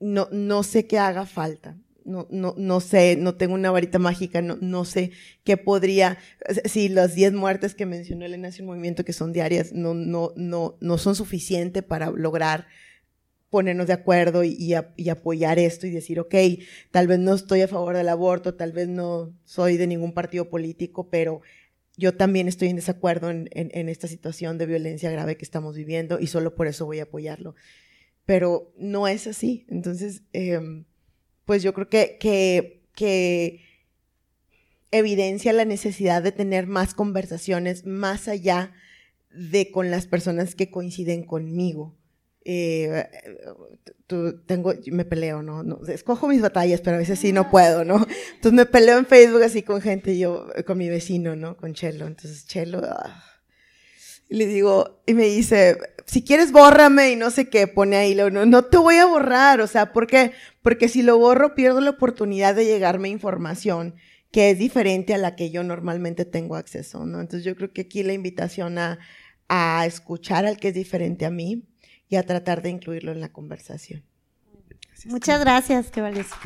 no, no sé qué haga falta. No, no, no sé, no tengo una varita mágica, no, no sé qué podría, si las 10 muertes que mencionó Elena hace un movimiento que son diarias no, no, no, no son suficientes para lograr ponernos de acuerdo y, y, apoyar esto y decir, ok, tal vez no estoy a favor del aborto, tal vez no soy de ningún partido político, pero yo también estoy en desacuerdo en, esta situación de violencia grave que estamos viviendo y solo por eso voy a apoyarlo. Pero no es así. Entonces, eh, pues yo creo que evidencia la necesidad de tener más conversaciones más allá de con las personas que coinciden conmigo. Eh, tengo, me peleo, ¿no? ¿no? Escojo mis batallas, pero a veces sí no puedo, ¿no? Entonces me peleo en Facebook así con gente, yo, con mi vecino, ¿no? Con Chelo. Entonces Chelo, ah, y le digo, y me dice, si quieres bórrame y no sé qué, pone ahí, no, no te voy a borrar, o sea, ¿por qué? Porque si lo borro pierdo la oportunidad de llegarme información que es diferente a la que yo normalmente tengo acceso, ¿no? Entonces yo creo que aquí la invitación a, a escuchar al que es diferente a mí y a tratar de incluirlo en la conversación. Muchas gracias, qué valioso.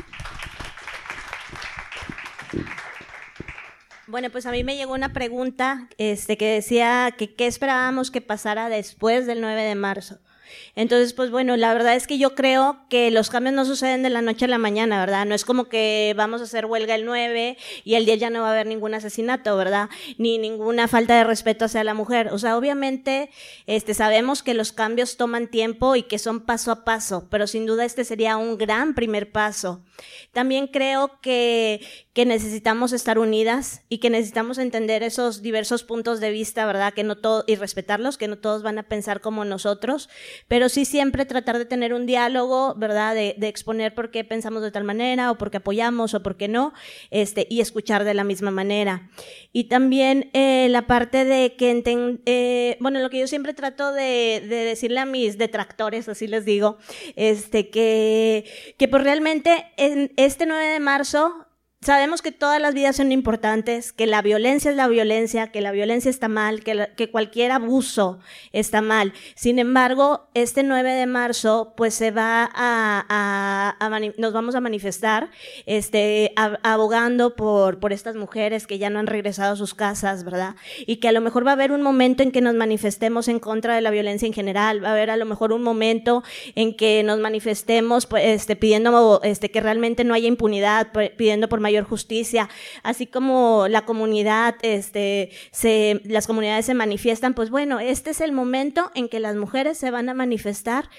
Bueno, pues a mí me llegó una pregunta este, que decía que qué esperábamos que pasara después del 9 de marzo. Entonces, pues bueno, la verdad es que yo creo que los cambios no suceden de la noche a la mañana, ¿verdad? No es como que vamos a hacer huelga el 9 y el 10 ya no va a haber ningún asesinato, ¿verdad? Ni ninguna falta de respeto hacia la mujer. O sea, obviamente, este, sabemos que los cambios toman tiempo y que son paso a paso, pero sin duda este sería un gran primer paso. También creo que, que necesitamos estar unidas y que necesitamos entender esos diversos puntos de vista, ¿verdad? Que no todo, y respetarlos, que no todos van a pensar como nosotros, pero sí siempre tratar de tener un diálogo, ¿verdad? De, de exponer por qué pensamos de tal manera o por qué apoyamos o por qué no, este, y escuchar de la misma manera. Y también eh, la parte de que, enten, eh, bueno, lo que yo siempre trato de, de, decirle a mis detractores, así les digo, este, que, que pues realmente en este 9 de marzo Sabemos que todas las vidas son importantes, que la violencia es la violencia, que la violencia está mal, que, cualquier abuso está mal. Sin embargo, este 9 de marzo, pues se va a, a, nos vamos a manifestar, este, abogando por, por estas mujeres que ya no han regresado a sus casas, ¿verdad? Y que a lo mejor va a haber un momento en que nos manifestemos en contra de la violencia en general, va a haber a lo mejor un momento en que nos manifestemos, pues, este, pidiendo, este, que realmente no haya impunidad, pidiendo por justicia, así como la comunidad, este, se, las comunidades se manifiestan, pues bueno, este es el momento en que las mujeres se van a manifestar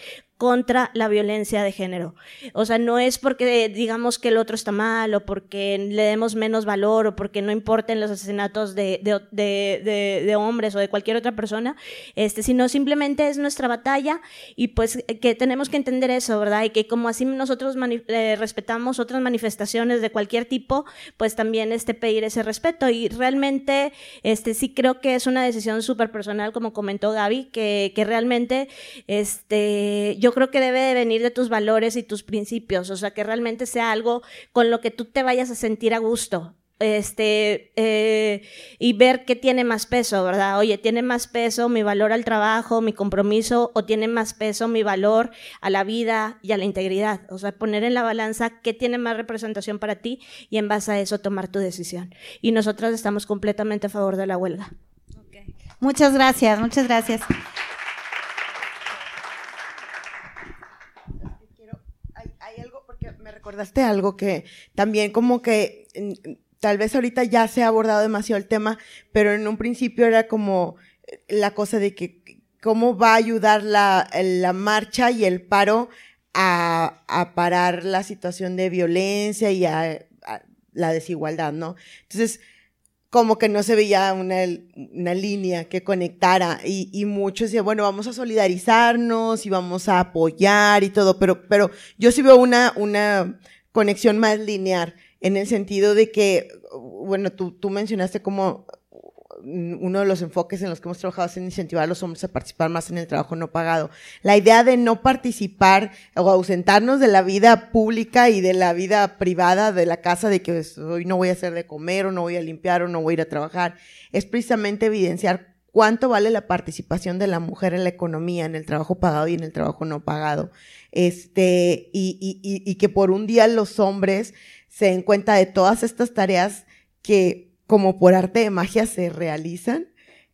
contra la violencia de género. O sea, no es porque digamos que el otro está mal o porque le demos menos valor o porque no importen los asesinatos de, de, de, de, hombres o de cualquier otra persona, este, sino simplemente es nuestra batalla y pues que tenemos que entender eso, ¿verdad? Y que como así nosotros eh, respetamos otras manifestaciones de cualquier tipo, pues también este, pedir ese respeto. Y realmente este, sí creo que es una decisión súper personal, como comentó Gaby, que, que realmente este, yo creo que debe de venir de tus valores y tus principios, o sea, que realmente sea algo con lo que tú te vayas a sentir a gusto. Este, eh, y ver qué tiene más peso, ¿verdad? Oye, ¿tiene más peso mi valor al trabajo, mi compromiso, o tiene más peso mi valor a la vida y a la integridad? O sea, poner en la balanza qué tiene más representación para ti y en base a eso tomar tu decisión. Y nosotros estamos completamente a favor de la huelga. Muchas gracias, muchas gracias. Recordaste algo que también como que tal vez ahorita ya se ha abordado demasiado el tema, pero en un principio era como eh, la cosa de que cómo va a ayudar la, la marcha y el paro a, a parar la situación de violencia y a, a la desigualdad, ¿no? Entonces, como que no se veía una, una línea que conectara y, y, muchos decían, bueno, vamos a solidarizarnos y vamos a apoyar y todo, pero, pero yo sí veo una, una conexión más lineal en el sentido de que, bueno, tú, tú mencionaste como uno de los enfoques en los que hemos trabajado es en incentivar a los hombres a participar más en el trabajo no pagado. La idea de no participar o ausentarnos de la vida pública y de la vida privada de la casa, de que pues, hoy no voy a hacer de comer o no voy a limpiar o no voy a ir a trabajar, es precisamente evidenciar cuánto vale la participación de la mujer en la economía, en el trabajo pagado y en el trabajo no pagado. Este, y, y, y que por un día los hombres se den cuenta de todas estas tareas que como por arte de magia se realizan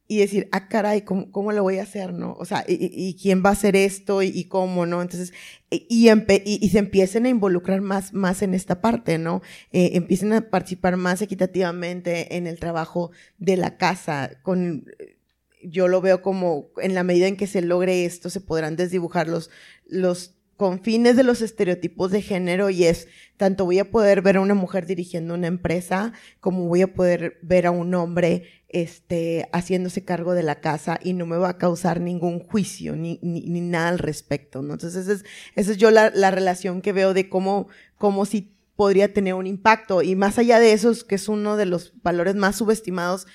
y decir, ah, caray, ¿cómo, cómo lo voy a hacer, no? O sea, ¿y, quién va a hacer esto y, cómo, no? Entonces, y, y, se empiecen a involucrar más, más en esta parte, ¿no? Eh, empiecen a participar más equitativamente en el trabajo de la casa, con, yo lo veo como en la medida en que se logre esto, se podrán desdibujar los, los con fines de los estereotipos de género y es tanto voy a poder ver a una mujer dirigiendo una empresa como voy a poder ver a un hombre este haciéndose cargo de la casa y no me va a causar ningún juicio ni, ni, ni nada al respecto ¿no? entonces esa es, esa es yo la, la relación que veo de cómo cómo si podría tener un impacto y más allá de eso que es uno de los valores más subestimados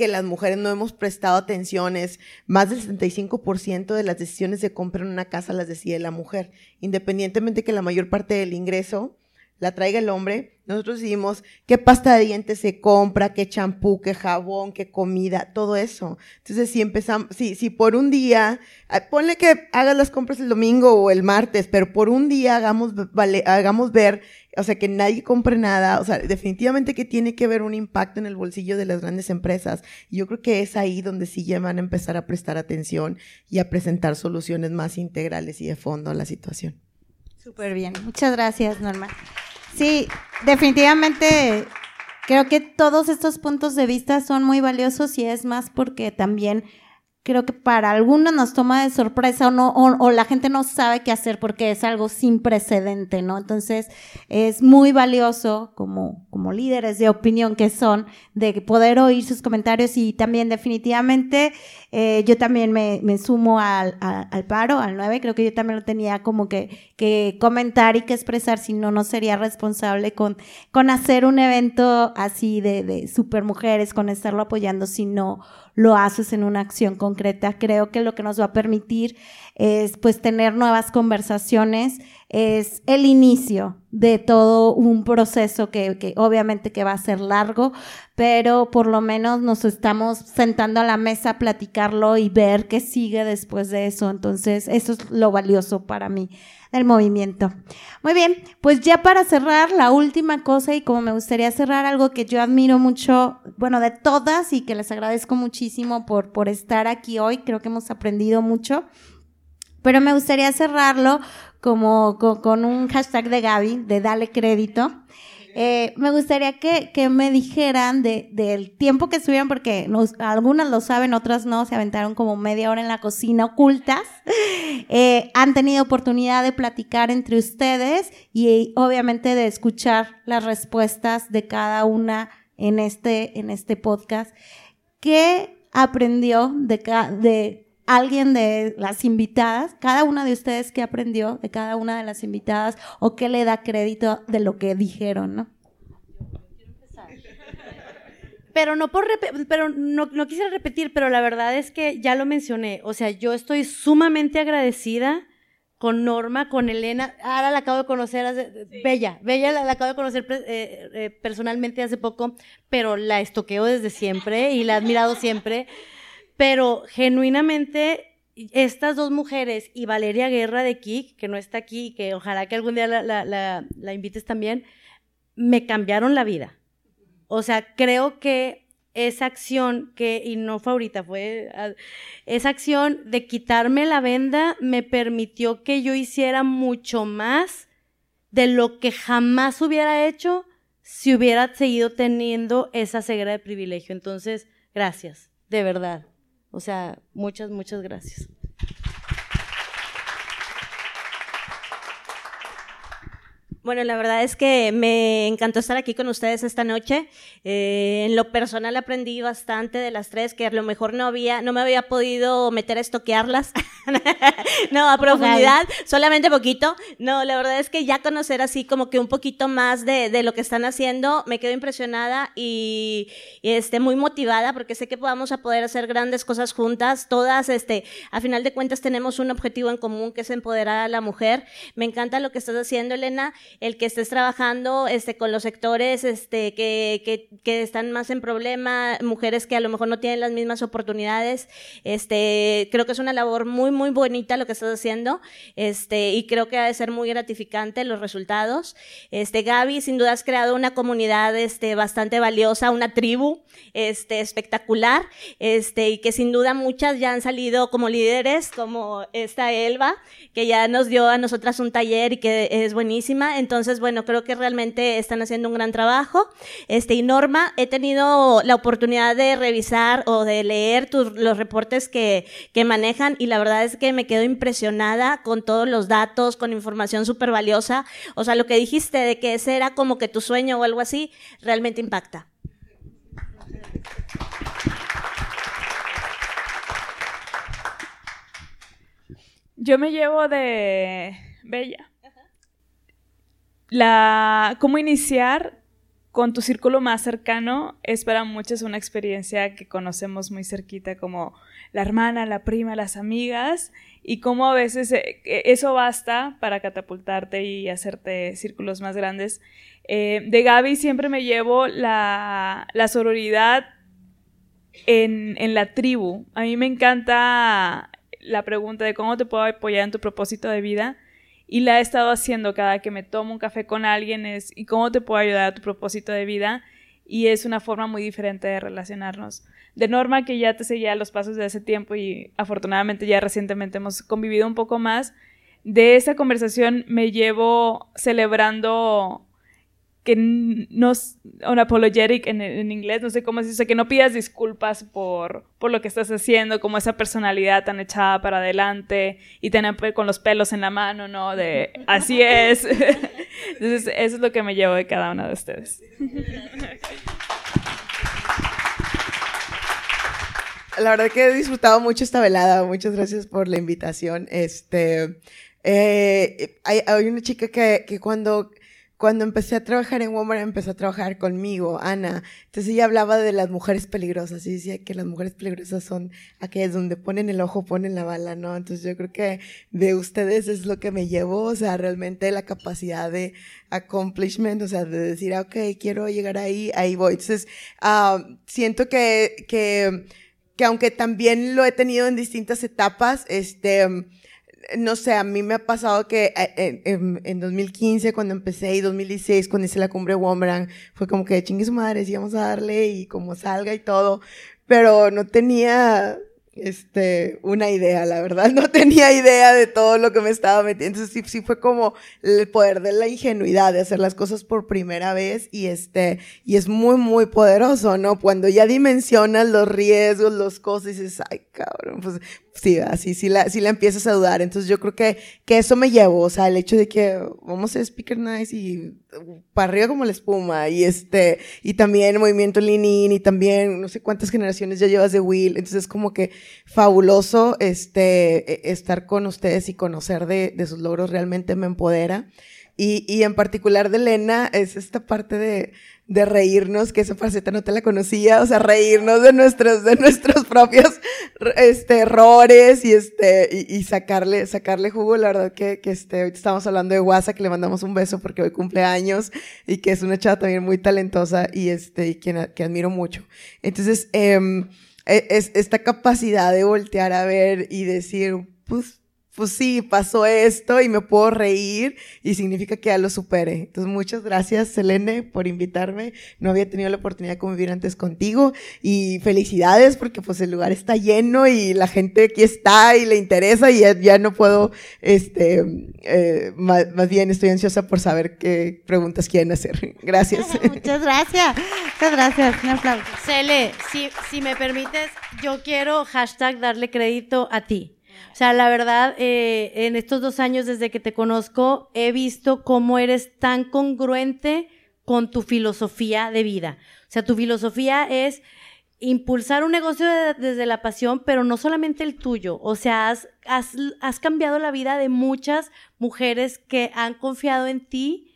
que las mujeres no hemos prestado atenciones. Más del 75% de las decisiones de compra en una casa las decide la mujer, independientemente que la mayor parte del ingreso la traiga el hombre, nosotros decidimos qué pasta de dientes se compra, qué champú, qué jabón, qué comida, todo eso. Entonces, si empezamos, si, si por un día, ah, ponle que hagas las compras el domingo o el martes, pero por un día hagamos, hagamos ver, o sea, que nadie compre nada, o sea, definitivamente que tiene que haber un impacto en el bolsillo de las grandes empresas. Yo creo que es ahí donde sí ya van a empezar a prestar atención y a presentar soluciones más integrales y de fondo a la situación. Súper bien. Muchas gracias, Norma. Sí, definitivamente creo que todos estos puntos de vista son muy valiosos y es más porque también creo que para algunos nos toma de sorpresa o no, o, la gente no sabe qué hacer porque es algo sin precedente, ¿no? Entonces, es muy valioso como, como líderes de opinión que son, de poder oír sus comentarios y también definitivamente eh, yo también me, me sumo al, al, paro, al 9, creo que yo también lo tenía como que, que comentar y que expresar, si no, no sería responsable con, con hacer un evento así de, de super mujeres, con estarlo apoyando, si no lo haces en una acción concreta. Creo que lo que nos va a permitir es pues tener nuevas conversaciones, es el inicio de todo un proceso que, que, obviamente que va a ser largo, pero por lo menos nos estamos sentando a la mesa a platicarlo y ver qué sigue después de eso. Entonces, eso es lo valioso para mí del movimiento. Muy bien, pues ya para cerrar, la última cosa y como me gustaría cerrar algo que yo admiro mucho, bueno, de todas y que les agradezco muchísimo por, por estar aquí hoy, creo que hemos aprendido mucho, pero me gustaría cerrarlo como con, un hashtag de Gaby, de dale crédito. Eh, me gustaría que, que me dijeran de, del tiempo que estuvieron, porque nos, algunas lo saben, otras no, se aventaron como media hora en la cocina ocultas. Eh, han tenido oportunidad de platicar entre ustedes y obviamente de escuchar las respuestas de cada una en este, en este podcast. ¿Qué aprendió de, de alguien de las invitadas, cada una de ustedes que aprendió de cada una de las invitadas o qué le da crédito de lo que dijeron, ¿no? Pero no por pero no, no quisiera repetir, pero la verdad es que ya lo mencioné. O sea, yo estoy sumamente agradecida con Norma, con Elena. Ahora la acabo de conocer, hace, Bella, Bella la, acabo de conocer eh, eh, personalmente hace poco, pero la estoqueo desde siempre y la he admirado siempre. Pero genuinamente, estas dos mujeres y Valeria Guerra de Kik, que no está aquí, que ojalá que algún día la, invites también, me cambiaron la vida. O sea, creo que esa acción que, y no fue ahorita, fue esa acción de quitarme la venda me permitió que yo hiciera mucho más de lo que jamás hubiera hecho si hubiera seguido teniendo esa ceguera de privilegio. Entonces, gracias, de verdad. O sea, muchas, muchas gracias. Bueno, la verdad es que me encantó estar aquí con ustedes esta noche. Eh, en lo personal aprendí bastante de las tres, que a lo mejor no había, no me había podido meter a estoquearlas. no, a profundidad, solamente poquito. No, la verdad es que ya conocer así como que un poquito más de, de lo que están haciendo, me quedo impresionada y, y, este, muy motivada porque sé que vamos a poder hacer grandes cosas juntas. Todas, este, a final de cuentas tenemos un objetivo en común que es empoderar a la mujer. Me encanta lo que estás haciendo, Elena el que estés trabajando este, con los sectores este, que, que, que, están más en problema, mujeres que a lo mejor no tienen las mismas oportunidades. Este, creo que es una labor muy, muy bonita lo que estás haciendo este, y creo que ha de ser muy gratificante los resultados. Este, Gaby, sin duda has creado una comunidad este, bastante valiosa, una tribu este, espectacular este, y que sin duda muchas ya han salido como líderes, como esta Elba, que ya nos dio a nosotras un taller y que es buenísima. Entonces, bueno, creo que realmente están haciendo un gran trabajo. Este, y Norma, he tenido la oportunidad de revisar o de leer los reportes que, que manejan y la verdad es que me quedo impresionada con todos los datos, con información súper valiosa. O sea, lo que dijiste de que ese era como que tu sueño o algo así, realmente impacta. Yo me llevo de Bella la, cómo iniciar con tu círculo más cercano es para muchos una experiencia que conocemos muy cerquita como la hermana, la prima, las amigas y cómo a veces eh, eso basta para catapultarte y hacerte círculos más grandes. Eh, de Gaby siempre me llevo la, la sororidad en, en la tribu. A mí me encanta la pregunta de cómo te puedo apoyar en tu propósito de vida y la he estado haciendo cada que me tomo un café con alguien es ¿y cómo te puedo ayudar a tu propósito de vida? Y es una forma muy diferente de relacionarnos. De norma que ya te seguía los pasos de ese tiempo y afortunadamente ya recientemente hemos convivido un poco más, de esa conversación me llevo celebrando que no, unapologetic en, en inglés, no sé cómo se dice, que no pidas disculpas por, por lo que estás haciendo, como esa personalidad tan echada para adelante y tener con los pelos en la mano, ¿no? De así es. Entonces, eso es lo que me llevo de cada una de ustedes. La verdad que he disfrutado mucho esta velada. Muchas gracias por la invitación. Este, eh, hay, hay, una chica que, que cuando cuando empecé a trabajar en Walmart, empezó a trabajar conmigo, Ana. Entonces ella hablaba de las mujeres peligrosas y decía que las mujeres peligrosas son aquellas donde ponen el ojo, ponen la bala, ¿no? Entonces yo creo que de ustedes es lo que me llevó, o sea, realmente la capacidad de accomplishment, o sea, de decir, ah, ok, quiero llegar ahí, ahí voy. Entonces, uh, siento que, que, que aunque también lo he tenido en distintas etapas, este, no sé, a mí me ha pasado que eh, en, en, 2015, cuando empecé, y 2016, cuando hice la cumbre Wombran, fue como que chingue su madre, sí vamos a darle y como salga y todo, pero no tenía este, una idea, la verdad. No tenía idea de todo lo que me estaba metiendo. Entonces sí, sí fue como el poder de la ingenuidad, de hacer las cosas por primera vez y este, y es muy, muy poderoso, ¿no? Cuando ya dimensionas los riesgos, los cosas dices, ay, cabrón, pues sí, así sí la, sí la empiezas a dudar. Entonces yo creo que, que eso me llevó, o sea, el hecho de que vamos a hacer Speaker Nice y para arriba como la espuma y este, y también movimiento Lean y también no sé cuántas generaciones ya llevas de Will. Entonces es como que fabuloso este, e, estar con ustedes y conocer de, de sus logros realmente me empodera. Y, y en particular de Elena es esta parte de, de reírnos, que esa faceta no te la conocía, o sea, reírnos de nuestros, de nuestros propios, este, errores y este, y, sacarle, sacarle jugo, la verdad que, que este, hoy estamos hablando de Guasa, que le mandamos un beso porque hoy cumple años y que es una chava también muy talentosa y este, y que, que admiro mucho. Entonces, eh, es, esta capacidad de voltear a ver y decir, pues, pues sí, pasó esto y me puedo reír y significa que ya lo supere. Entonces, muchas gracias, Selene, por invitarme. No había tenido la oportunidad de convivir antes contigo y felicidades porque pues el lugar está lleno y la gente aquí está y le interesa y ya, no puedo, este, eh, más, más, bien estoy ansiosa por saber qué preguntas quieren hacer. Gracias. muchas gracias. Muchas gracias. Un aplauso. Cele, si, si me permites, yo quiero hashtag darle crédito a ti. O sea, la verdad, eh, en estos dos años desde que te conozco, he visto cómo eres tan congruente con tu filosofía de vida. O sea, tu filosofía es impulsar un negocio de, desde la pasión, pero no solamente el tuyo. O sea, has, has cambiado la vida de muchas mujeres que han confiado en ti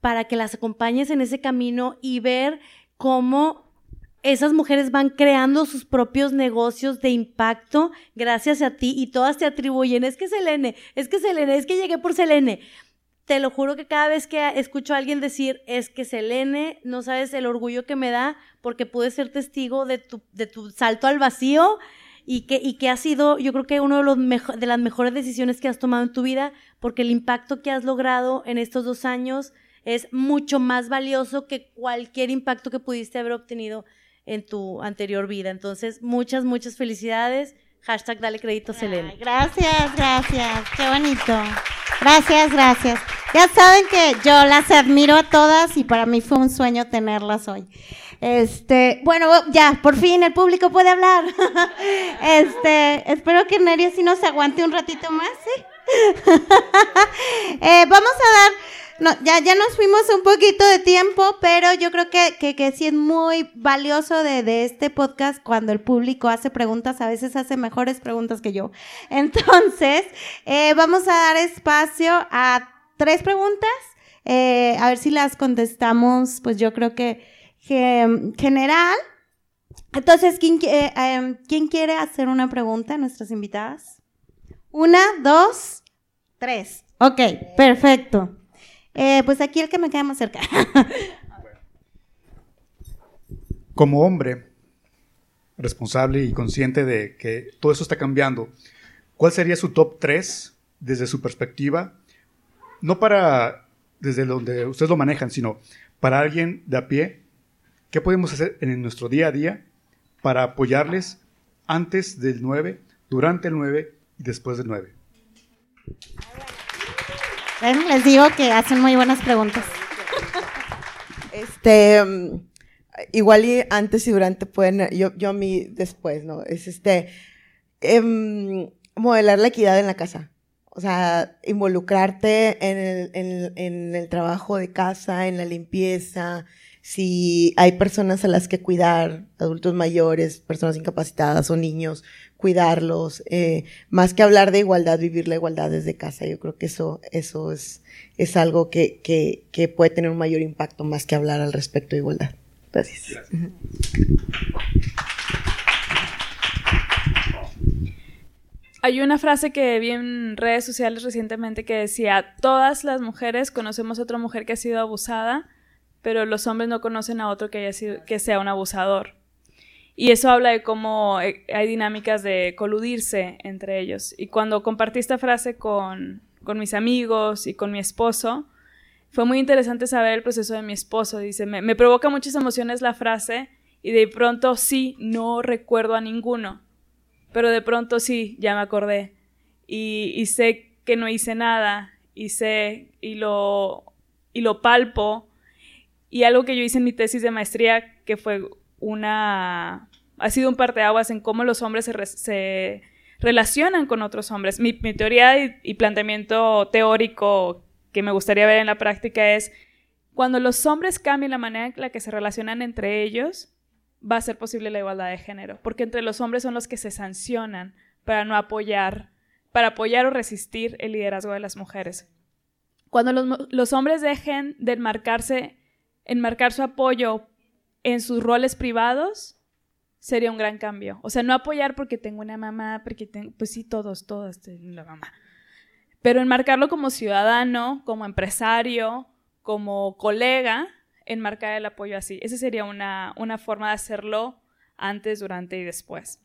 para que las acompañes en ese camino y ver cómo esas mujeres van creando sus propios negocios de impacto gracias a ti y todas te atribuyen, es que Selene, es que Selene, es que llegué por Selene. Te lo juro que cada vez que escucho a alguien decir, es que Selene, no sabes el orgullo que me da porque pude ser testigo de tu, de tu salto al vacío y que, y que ha sido, yo creo que uno de, los de las mejores decisiones que has tomado en tu vida porque el impacto que has logrado en estos dos años es mucho más valioso que cualquier impacto que pudiste haber obtenido en tu anterior vida. Entonces, muchas, muchas felicidades. Hashtag dale crédito Selene. gracias, gracias. Qué bonito. Gracias, gracias. Ya saben que yo las admiro a todas y para mí fue un sueño tenerlas hoy. Este, bueno, ya, por fin el público puede hablar. Este, espero que Neria sí nos aguante un ratito más, ¿sí? eh, vamos a dar no, ya, ya nos fuimos un poquito de tiempo, pero yo creo que, que, sí es muy valioso de, este podcast cuando el público hace preguntas, a veces hace mejores preguntas que yo. Entonces, eh, vamos a dar espacio a tres preguntas, eh, a ver si las contestamos, pues yo creo que, que general. Entonces, ¿quién, eh, em, ¿quién quiere hacer una pregunta a nuestras invitadas? Una, dos, tres. Ok, perfecto. Eh, pues aquí el que me queda más cerca. Como hombre responsable y consciente de que todo eso está cambiando, ¿cuál sería su top 3 desde su perspectiva? No para desde donde ustedes lo manejan, sino para alguien de a pie. ¿Qué podemos hacer en nuestro día a día para apoyarles antes del 9, durante el 9 y después del 9? Les digo que hacen muy buenas preguntas. Este, mm, igual y antes y durante pueden, yo, yo a mí después, ¿no? Es este, em, modelar la equidad en la casa. O sea, involucrarte en el, en, en el trabajo de casa, en la limpieza, si hay personas a las que cuidar, adultos mayores, personas incapacitadas o niños, cuidarlos, eh, más que hablar de igualdad, vivir la igualdad desde casa. Yo creo que eso, eso es, es algo que, que, que puede tener un mayor impacto más que hablar al respecto de igualdad. Gracias. Ujú. Hay una frase que vi en redes sociales recientemente que decía, todas las mujeres conocemos a otra mujer que ha sido abusada, pero los hombres no conocen a otro que, haya sido, que sea un abusador. Y eso habla de cómo eh, hay dinámicas de coludirse entre ellos. Y cuando compartí esta frase con, con mis amigos y con mi esposo, fue muy interesante saber el proceso de mi esposo. Dice, me, me provoca muchas emociones la frase y de pronto sí, no recuerdo a ninguno, pero de pronto sí, ya me acordé. Y, y sé que no hice nada y sé y lo, y lo palpo. Y algo que yo hice en mi tesis de maestría, que fue una... ha sido un parteaguas en cómo los hombres se, re- se relacionan con otros hombres. Mi, teoría y, planteamiento teórico que me gustaría ver en la práctica es cuando los hombres cambien la manera en la que se relacionan entre ellos, va a ser posible la igualdad de género, porque entre los hombres son los que se sancionan para no apoyar, para apoyar o resistir el liderazgo de las mujeres. Cuando los, los hombres dejen de enmarcarse, enmarcar su apoyo en sus roles privados, sería un gran cambio. O sea, no apoyar porque tengo una mamá, porque tengo, pues sí, todos, todas tienen la mamá. Pero enmarcarlo como ciudadano, como empresario, como colega, enmarcar el apoyo así. Esa sería una, una forma de hacerlo antes, durante y después.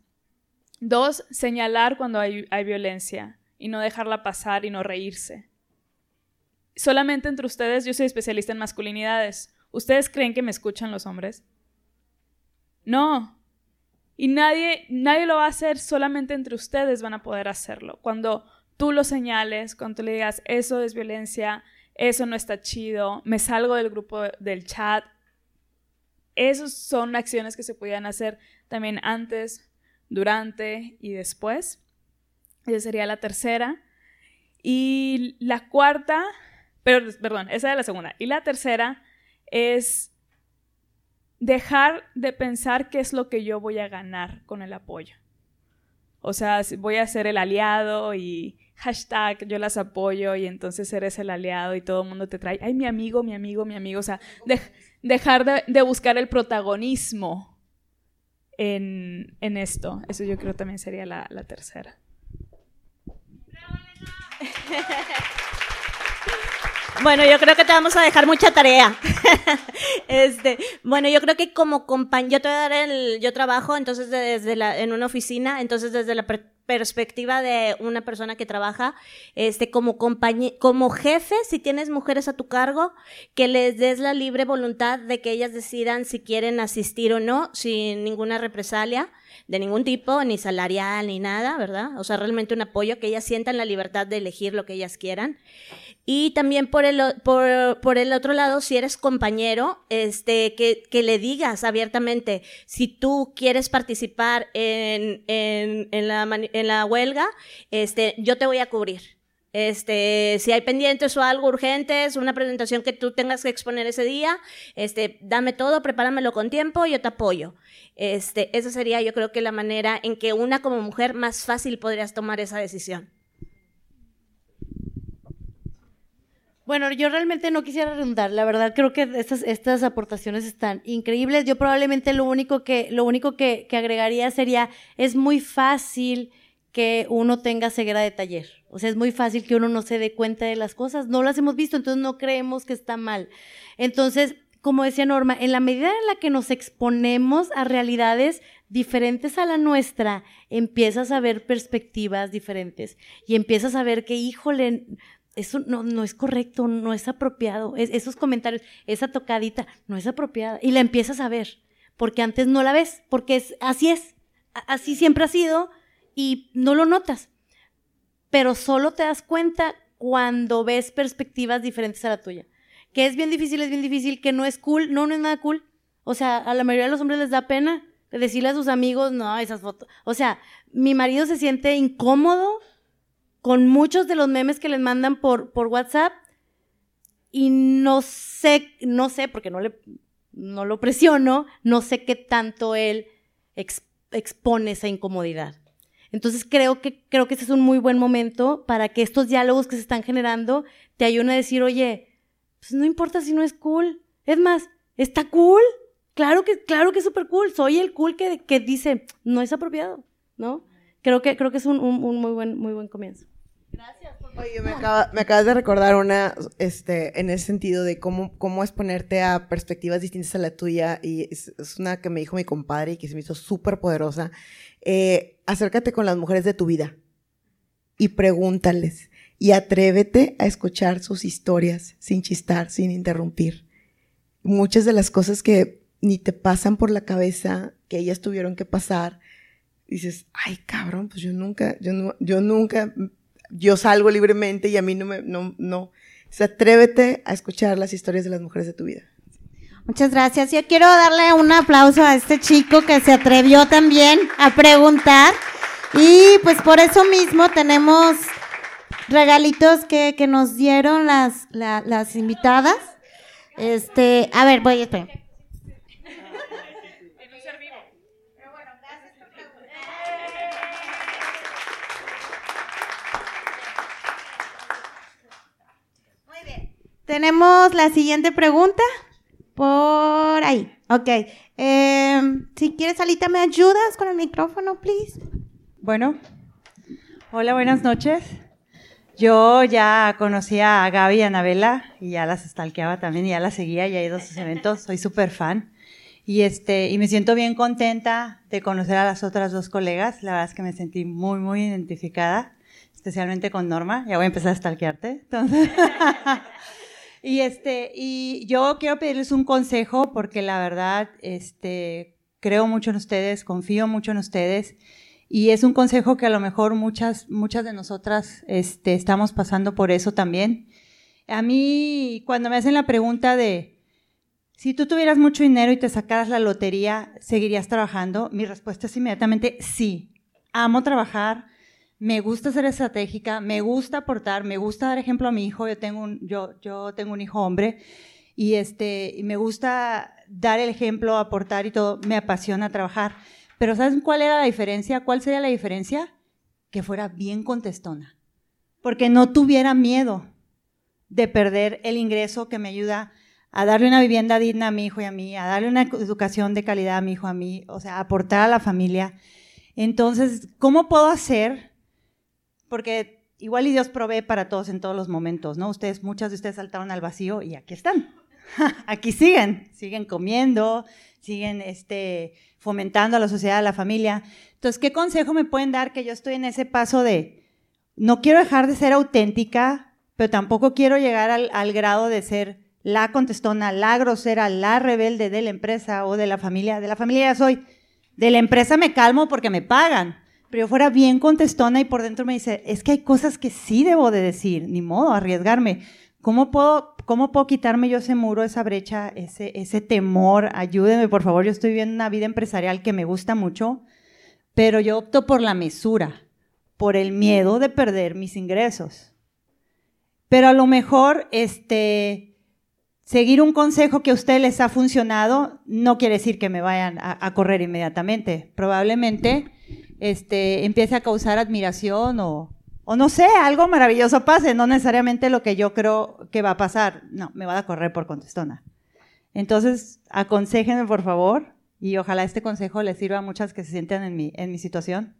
Dos, señalar cuando hay, hay violencia y no dejarla pasar y no reírse. Solamente entre ustedes, yo soy especialista en masculinidades. ¿Ustedes creen que me escuchan los hombres? No. Y nadie, nadie lo va a hacer, solamente entre ustedes van a poder hacerlo. Cuando tú lo señales, cuando tú le digas, eso es violencia, eso no está chido, me salgo del grupo del chat. Esas son acciones que se podían hacer también antes, durante y después. Esa sería la tercera. Y la cuarta, pero, perdón, esa es la segunda. Y la tercera es dejar de pensar qué es lo que yo voy a ganar con el apoyo. O sea, voy a ser el aliado y hashtag yo las apoyo y entonces eres el aliado y todo el mundo te trae, ay, mi amigo, mi amigo, mi amigo. O sea, dej- dejar de, de buscar el protagonismo en, en esto. Eso yo creo también sería la, la tercera. Bueno, yo creo que te vamos a dejar mucha tarea. este, bueno, yo creo que como compañero, yo te voy a dar el, yo trabajo entonces de- desde la, en una oficina, entonces desde la per- perspectiva de una persona que trabaja, este, como compañe- como jefe, si tienes mujeres a tu cargo, que les des la libre voluntad de que ellas decidan si quieren asistir o no, sin ninguna represalia de ningún tipo, ni salarial, ni nada, ¿verdad? O sea, realmente un apoyo, que ellas sientan la libertad de elegir lo que ellas quieran. Y también por el, por, por el otro lado, si eres compañero, este, que, que le digas abiertamente, si tú quieres participar en, en, la, en la huelga, este, yo te voy a cubrir. Este, si hay pendientes o algo urgentes, una presentación que tú tengas que exponer ese día, este, dame todo, prepáramelo con tiempo, yo te apoyo. Este, esa sería, yo creo que la manera en que una como mujer más fácil podrías tomar esa decisión. Bueno, yo realmente no quisiera redundar, la verdad creo que estas, estas aportaciones están increíbles. Yo probablemente lo único que, lo único que, que agregaría sería, es muy fácil que uno tenga ceguera de taller. O sea, es muy fácil que uno no se dé cuenta de las cosas. No las hemos visto, entonces no creemos que está mal. Entonces, como decía Norma, en la medida en la que nos exponemos a realidades diferentes a la nuestra, empiezas a ver perspectivas diferentes y empiezas a ver que, híjole, eso no, no es correcto, no es apropiado. Es- esos comentarios, esa tocadita, no es apropiada. Y la empiezas a ver, porque antes no la ves, porque es, así es, así siempre ha sido y no lo notas. Pero solo te das cuenta cuando ves perspectivas diferentes a la tuya. que es bien difícil, es bien difícil, que no es cool, no, no es nada cool. O sea, a la mayoría de los hombres les da pena decirle a sus amigos, no, esas fotos. O sea, mi marido se siente incómodo con muchos de los memes que les mandan por, por WhatsApp y no sé, no sé, porque no le, no lo presiono, no sé qué tanto él expone esa incomodidad. Entonces creo que, creo que ese es un muy buen momento para que estos diálogos que se están generando te ayuden a decir, oye, pues no importa si no es cool. Es más, está cool. Claro que, claro que es súper cool. Soy el cool que, que, dice, no es apropiado, ¿no? Creo que, creo que es un, un muy, buen, muy buen comienzo. Gracias. Oye, me, acabas de recordar una, este, en ese sentido de cómo, cómo es ponerte a perspectivas distintas a la tuya y es, una que me dijo mi compadre y que se me hizo súper poderosa. Eh, acércate con las mujeres de tu vida y pregúntales y atrévete a escuchar sus historias sin chistar, sin interrumpir. Muchas de las cosas que ni te pasan por la cabeza, que ellas tuvieron que pasar, dices, ay cabrón, pues yo nunca, yo, no, yo nunca yo salgo libremente y a mí no me, no, no. O sea, atrévete a escuchar las historias de las mujeres de tu vida. Muchas gracias. Yo quiero darle un aplauso a este chico que se atrevió también a preguntar. Y pues por eso mismo tenemos regalitos que, que nos dieron las, las invitadas. Este, a ver, voy a Tenemos la siguiente pregunta por ahí. Ok. Em, si quieres, Alita, ¿me ayudas con el micrófono, please? Bueno. Hola, buenas noches. Yo ya conocía a Gaby y a Anabela y ya las stalkeaba también y ya las seguía, ya he ido a sus eventos, soy súper fan. Y, este, y me siento bien contenta de conocer a las otras dos colegas. La verdad es que me sentí muy, muy identificada, especialmente con Norma. Ya voy a empezar a stalkearte. Entonces, Y este, y yo quiero pedirles un consejo porque la verdad, este, creo mucho en ustedes, confío mucho en ustedes. Y es un consejo que a lo mejor muchas, muchas de nosotras, este, estamos pasando por eso también. A mí, cuando me hacen la pregunta de, si tú tuvieras mucho dinero y te sacaras la lotería, ¿seguirías trabajando? Mi respuesta es inmediatamente sí. Amo trabajar, me gusta ser estratégica, me gusta aportar, me gusta dar ejemplo a mi hijo. Yo tengo un, yo, yo tengo un hijo hombre y, este, me gusta dar el ejemplo, aportar y todo. Me apasiona trabajar. Pero ¿sabes cuál era la diferencia? ¿Cuál sería la diferencia? Que fuera bien contestona. Porque no tuviera miedo de perder el ingreso que me ayuda a darle una vivienda digna a mi hijo y a mí, a darle una educación de calidad a mi hijo y a mí, o sea, aportar a la familia. Entonces, ¿cómo puedo hacer porque igual y Dios provee para todos en todos los momentos, ¿no? Ustedes, muchas de ustedes saltaron al vacío y aquí están. aquí siguen, siguen comiendo, siguen este, fomentando a la sociedad, a la familia. Entonces, ¿qué consejo me pueden dar que yo estoy en ese paso de no quiero dejar de ser auténtica, pero tampoco quiero llegar al, al grado de ser la contestona, la grosera, la rebelde de la empresa o de la familia? De la familia ya soy. De la empresa me calmo porque me pagan pero yo fuera bien contestona y por dentro me dice, es que hay cosas que sí debo de decir, ni modo, arriesgarme. ¿Cómo puedo, cómo puedo quitarme yo ese muro, esa brecha, ese, ese temor? Ayúdeme, por favor. Yo estoy viviendo una vida empresarial que me gusta mucho, pero yo opto por la mesura, por el miedo de perder mis ingresos. Pero a lo mejor, este, seguir un consejo que a ustedes les ha funcionado no quiere decir que me vayan a correr inmediatamente. Probablemente este, empiece a causar admiración o, o no sé, algo maravilloso pase, no necesariamente lo que yo creo que va a pasar. No, me va a correr por contestona. Entonces, aconsejenme por favor y ojalá este consejo les sirva a muchas que se sienten en mi, en mi situación.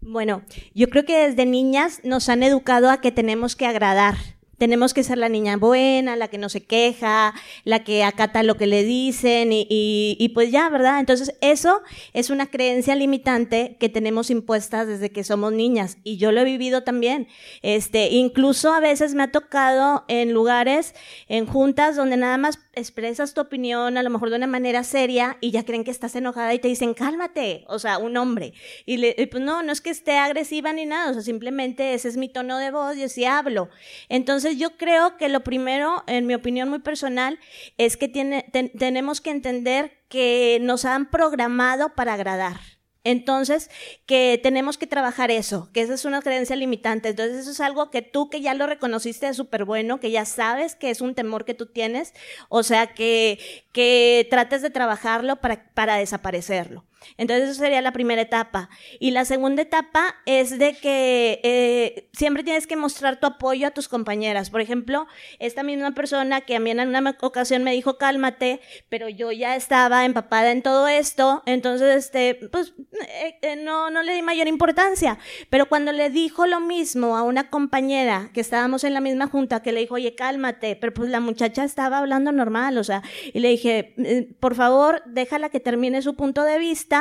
Bueno, yo creo que desde niñas nos han educado a que tenemos que agradar tenemos que ser la niña buena, la que no se queja, la que acata lo que le dicen y, y, pues ya, ¿verdad? Entonces eso es una creencia limitante que tenemos impuestas desde que somos niñas y yo lo he vivido también. Este, incluso a veces me ha tocado en lugares, en juntas donde nada más expresas tu opinión a lo mejor de una manera seria y ya creen que estás enojada y te dicen, cálmate, o sea, un hombre. Y, le, pues no, no es que esté agresiva ni nada, o sea, simplemente ese es mi tono de voz y así hablo. Entonces Entonces yo creo que lo primero, en mi opinión muy personal, es que tiene, tenemos que entender que nos han programado para agradar. Entonces, que tenemos que trabajar eso, que esa es una creencia limitante. Entonces, eso es algo que tú que ya lo reconociste es súper bueno, que ya sabes que es un temor que tú tienes, o sea, que, que trates de trabajarlo para, para desaparecerlo. Entonces, eso sería la primera etapa. Y la segunda etapa es de que eh, siempre tienes que mostrar tu apoyo a tus compañeras. Por ejemplo, esta misma persona que a mí en una ocasión me dijo, cálmate, pero yo ya estaba empapada en todo esto, entonces, este, pues, eh, eh, no, no le di mayor importancia. Pero cuando le dijo lo mismo a una compañera que estábamos en la misma junta, que le dijo, oye, cálmate, pero pues la muchacha estaba hablando normal, o sea, y le dije, por favor, déjala que termine su punto de vista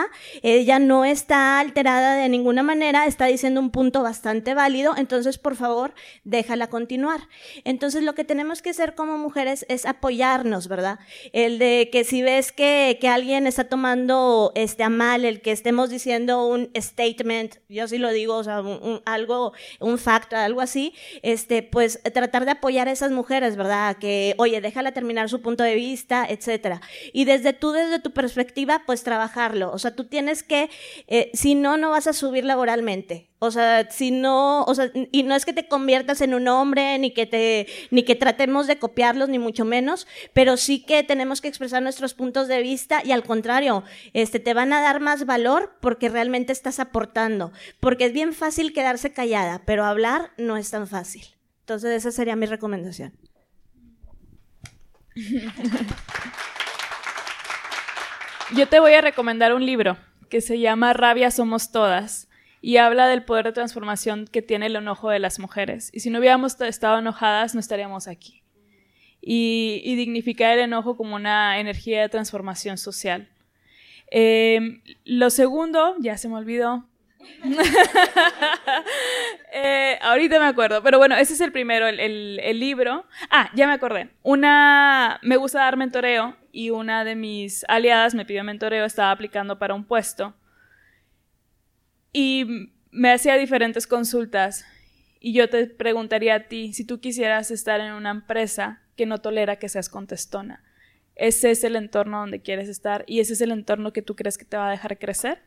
ella no está alterada de ninguna manera, está diciendo un punto bastante válido, entonces por favor déjala continuar. Entonces lo que tenemos que hacer como mujeres es apoyarnos, ¿verdad? El de que si ves que, que alguien está tomando este, a mal, el que estemos diciendo un statement, yo sí lo digo, o sea, algo, un fact, algo así, este, pues tratar de apoyar a esas mujeres, ¿verdad? Que, oye, déjala terminar su punto de vista, etcétera. Y desde tú, desde tu perspectiva, pues trabajarlo. O sea, tú tienes que, eh, si no, no vas a subir laboralmente. O sea, si no, o sea, y no es que te conviertas en un hombre, ni que te, ni que tratemos de copiarlos, ni mucho menos, pero sí que tenemos que expresar nuestros puntos de vista y al contrario, este, te van a dar más valor porque realmente estás aportando. Porque es bien fácil quedarse callada, pero hablar no es tan fácil. Entonces, esa sería mi recomendación. Yo te voy a recomendar un libro que se llama Rabia Somos Todas y habla del poder de transformación que tiene el enojo de las mujeres. Y si no hubiéramos estado enojadas, no estaríamos aquí. Y, dignificar el enojo como una energía de transformación social. Em, lo segundo, ya se me olvidó. Eh, ahorita me acuerdo, pero bueno, ese es el primero, el, el, libro. Ah, ya me acordé. Una, me gusta dar mentoreo y una de mis aliadas me pidió mentoreo, estaba aplicando para un puesto y me hacía diferentes consultas y yo te preguntaría a ti, si tú quisieras estar en una empresa que no tolera que seas contestona, ¿ese es el entorno donde quieres estar y ese es el entorno que tú crees que te va a dejar crecer?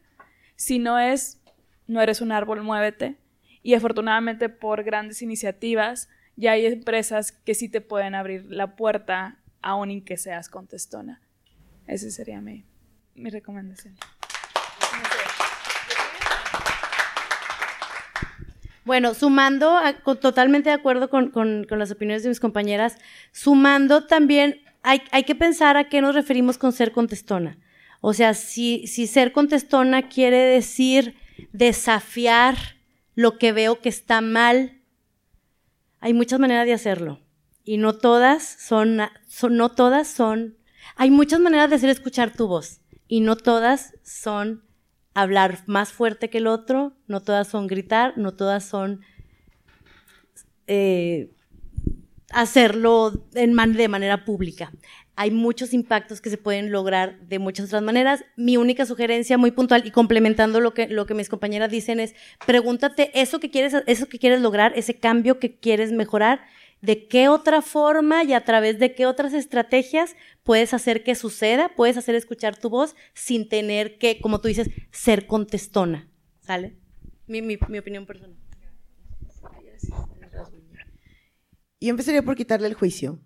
Si no es, no eres un árbol, muévete. Y afortunadamente por grandes iniciativas ya hay empresas que sí te pueden abrir la puerta aún en que seas contestona. Esa sería mi, mi recomendación. Bueno, sumando, totalmente de acuerdo con, con, las opiniones de mis compañeras, sumando también, hay, hay, que pensar a qué nos referimos con ser contestona. O sea, si, si ser contestona quiere decir desafiar lo que veo que está mal, hay muchas maneras de hacerlo y no todas son, no todas son, hay muchas maneras de hacer escuchar tu voz y no todas son hablar más fuerte que el otro, no todas son gritar, no todas son eh, hacerlo de manera pública. Hay muchos impactos que se pueden lograr de muchas otras maneras. Mi única sugerencia muy puntual y complementando lo que, lo que mis compañeras dicen es, pregúntate eso que quieres, eso que quieres lograr, ese cambio que quieres mejorar, de qué otra forma y a través de qué otras estrategias puedes hacer que suceda, puedes hacer escuchar tu voz sin tener que, como tú dices, ser contestona. ¿Sale? Mi, mi, opinión personal. Yo empezaría por quitarle el juicio.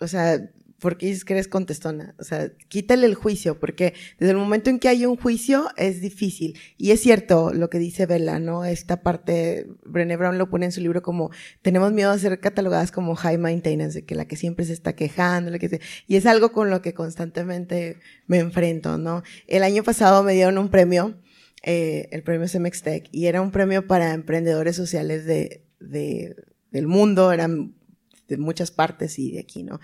O sea, porque dices que eres contestona. O sea, quítale el juicio, porque desde el momento en que hay un juicio es difícil. Y es cierto lo que dice Bella, ¿no? Esta parte, Brené Brown lo pone en su libro como, tenemos miedo de ser catalogadas como high maintenance, de que la que siempre se está quejando, la que y es algo con lo que constantemente me enfrento, ¿no? El año pasado me dieron un premio, eh, el premio Cemex Tech, y era un premio para emprendedores sociales de, de, del mundo, eran de muchas partes y de aquí, ¿no?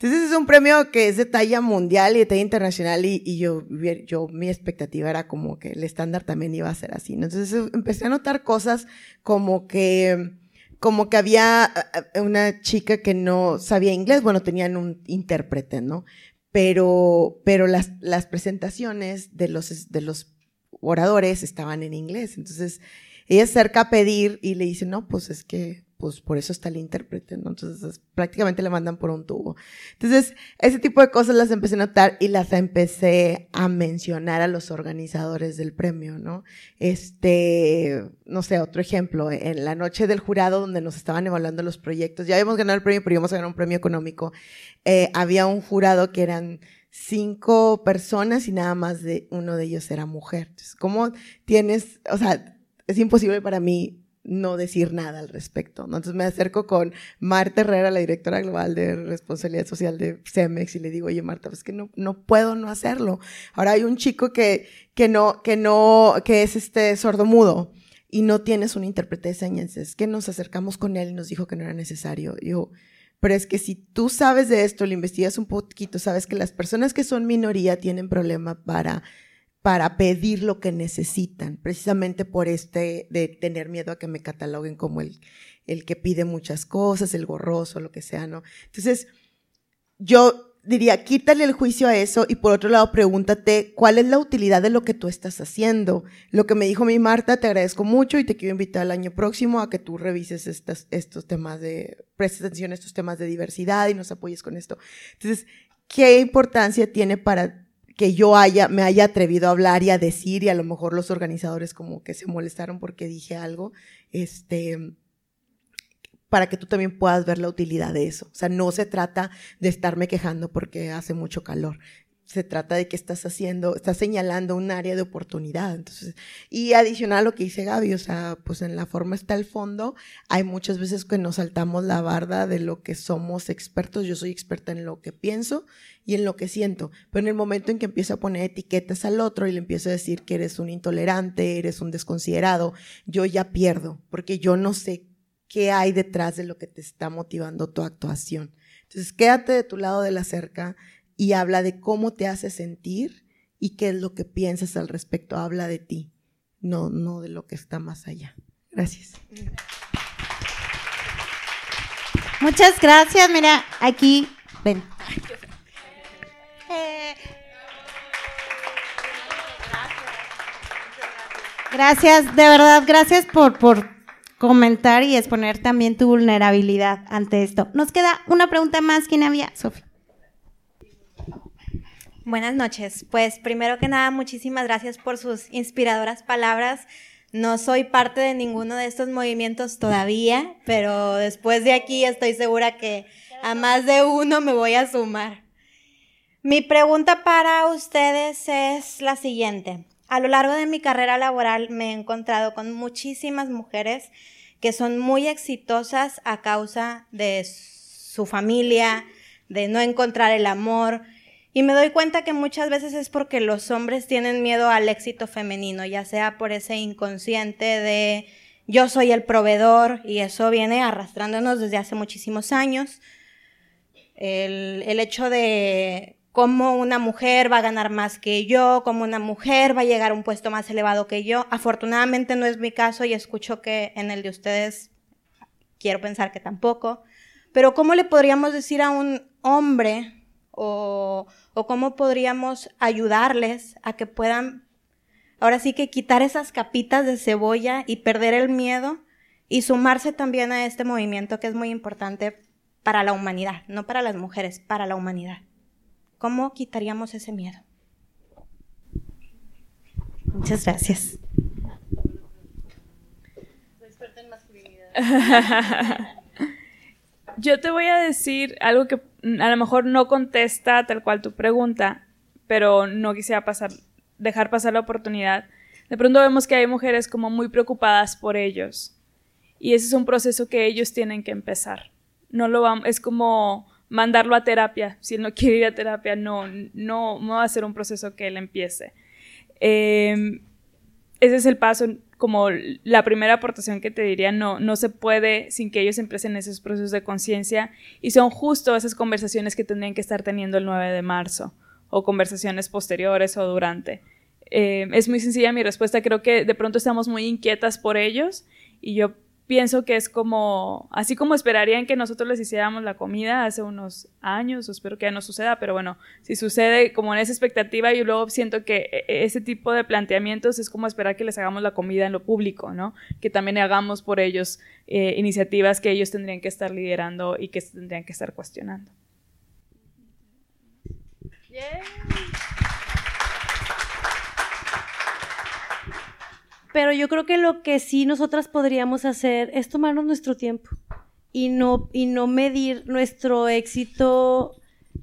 Entonces es un premio que es de talla mundial y de talla internacional y, yo, yo, mi expectativa era como que el estándar también iba a ser así. Entonces empecé a notar cosas como que, como que había una chica que no sabía inglés, bueno, tenían un intérprete, ¿no? Pero, pero las, las presentaciones de los, de los oradores estaban en inglés. Entonces ella se acerca a pedir y le dice, no, pues es que pues por eso está el intérprete, ¿no? Entonces prácticamente le mandan por un tubo. Entonces, ese tipo de cosas las empecé a notar y las empecé a mencionar a los organizadores del premio, ¿no? Este, no sé, otro ejemplo, en la noche del jurado donde nos estaban evaluando los proyectos, ya habíamos ganado el premio, pero íbamos a ganar un premio económico, eh, había un jurado que eran cinco personas y nada más de uno de ellos era mujer. Entonces, ¿cómo tienes, o sea, es imposible para mí no decir nada al respecto. ¿no? Entonces me acerco con Marta Herrera, la directora global de responsabilidad social de CEMEX, y le digo, oye Marta, pues que no, no puedo no hacerlo. Ahora hay un chico que, que no, que no, que es este sordomudo y no tienes un intérprete de señas. Es que nos acercamos con él y nos dijo que no era necesario. Yo, pero es que si tú sabes de esto, lo investigas un poquito, sabes que las personas que son minoría tienen problema para para pedir lo que necesitan, precisamente por este de tener miedo a que me cataloguen como el, el que pide muchas cosas, el gorroso, lo que sea, ¿no? Entonces, yo diría, quítale el juicio a eso y por otro lado, pregúntate cuál es la utilidad de lo que tú estás haciendo. Lo que me dijo mi Marta, te agradezco mucho y te quiero invitar el año próximo a que tú revises estas, estos temas de, prestes atención a estos temas de diversidad y nos apoyes con esto. Entonces, ¿qué importancia tiene para que yo haya, me haya atrevido a hablar y a decir, y a lo mejor los organizadores como que se molestaron porque dije algo, este, para que tú también puedas ver la utilidad de eso. O sea, no se trata de estarme quejando porque hace mucho calor se trata de que estás haciendo, estás señalando un área de oportunidad. Entonces, y adicional a lo que dice Gaby, o sea, pues en la forma está el fondo. Hay muchas veces que nos saltamos la barda de lo que somos expertos. Yo soy experta en lo que pienso y en lo que siento. Pero en el momento en que empiezo a poner etiquetas al otro y le empiezo a decir que eres un intolerante, eres un desconsiderado, yo ya pierdo, porque yo no sé qué hay detrás de lo que te está motivando tu actuación. Entonces, quédate de tu lado de la cerca, y habla de cómo te hace sentir y qué es lo que piensas al respecto. Habla de ti, no, no de lo que está más allá. Gracias. Muchas gracias. Mira, aquí, ven. Eh, gracias, de verdad, gracias por, por comentar y exponer también tu vulnerabilidad ante esto. Nos queda una pregunta más. ¿Quién había? Sofía. Buenas noches. Pues primero que nada, muchísimas gracias por sus inspiradoras palabras. No soy parte de ninguno de estos movimientos todavía, pero después de aquí estoy segura que a más de uno me voy a sumar. Mi pregunta para ustedes es la siguiente. A lo largo de mi carrera laboral me he encontrado con muchísimas mujeres que son muy exitosas a causa de su familia, de no encontrar el amor, y me doy cuenta que muchas veces es porque los hombres tienen miedo al éxito femenino, ya sea por ese inconsciente de yo soy el proveedor y eso viene arrastrándonos desde hace muchísimos años. El, el hecho de cómo una mujer va a ganar más que yo, cómo una mujer va a llegar a un puesto más elevado que yo. Afortunadamente no es mi caso y escucho que en el de ustedes quiero pensar que tampoco. Pero ¿cómo le podríamos decir a un hombre o, cómo podríamos ayudarles a que puedan, ahora sí que quitar esas capitas de cebolla y perder el miedo y sumarse también a este movimiento que es muy importante para la humanidad, no para las mujeres, para la humanidad. ¿Cómo quitaríamos ese miedo? Muchas gracias. Yo te voy a decir algo que a lo mejor no contesta tal cual tu pregunta, pero no quisiera pasar, dejar pasar la oportunidad. De pronto vemos que hay mujeres como muy preocupadas por ellos. Y ese es un proceso que ellos tienen que empezar. No lo vamos, es como mandarlo a terapia. Si él no quiere ir a terapia, no, no, no va a ser un proceso que él empiece. Em, ese es el paso como la primera aportación que te diría, no, no se puede sin que ellos empiecen esos procesos de conciencia y son justo esas conversaciones que tendrían que estar teniendo el 9 de marzo o conversaciones posteriores o durante. Eh, es muy sencilla mi respuesta, creo que de pronto estamos muy inquietas por ellos y yo pienso que es como, así como esperarían que nosotros les hiciéramos la comida hace unos años, espero que ya no suceda, pero bueno, si sucede como en esa expectativa, yo luego siento que e, e, ese tipo de planteamientos es como esperar que les hagamos la comida en lo público, ¿no? Que también hagamos por ellos eh, iniciativas que ellos tendrían que estar liderando y que tendrían que estar cuestionando. Pero yo creo que lo que sí nosotras podríamos hacer es tomarnos nuestro tiempo y no, y no medir nuestro éxito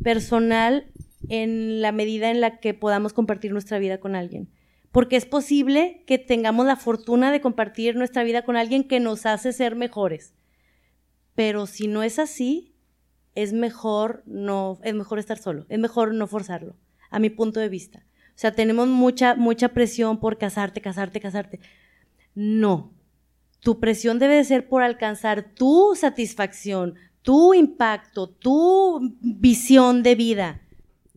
personal en la medida en la que podamos compartir nuestra vida con alguien. Porque es posible que tengamos la fortuna de compartir nuestra vida con alguien que nos hace ser mejores. Pero si no es así, es mejor no, es mejor estar solo, es mejor no forzarlo, a mi punto de vista. O sea, tenemos mucha, mucha presión por casarte, casarte, casarte. No. Tu presión debe de ser por alcanzar tu satisfacción, tu impacto, tu visión de vida,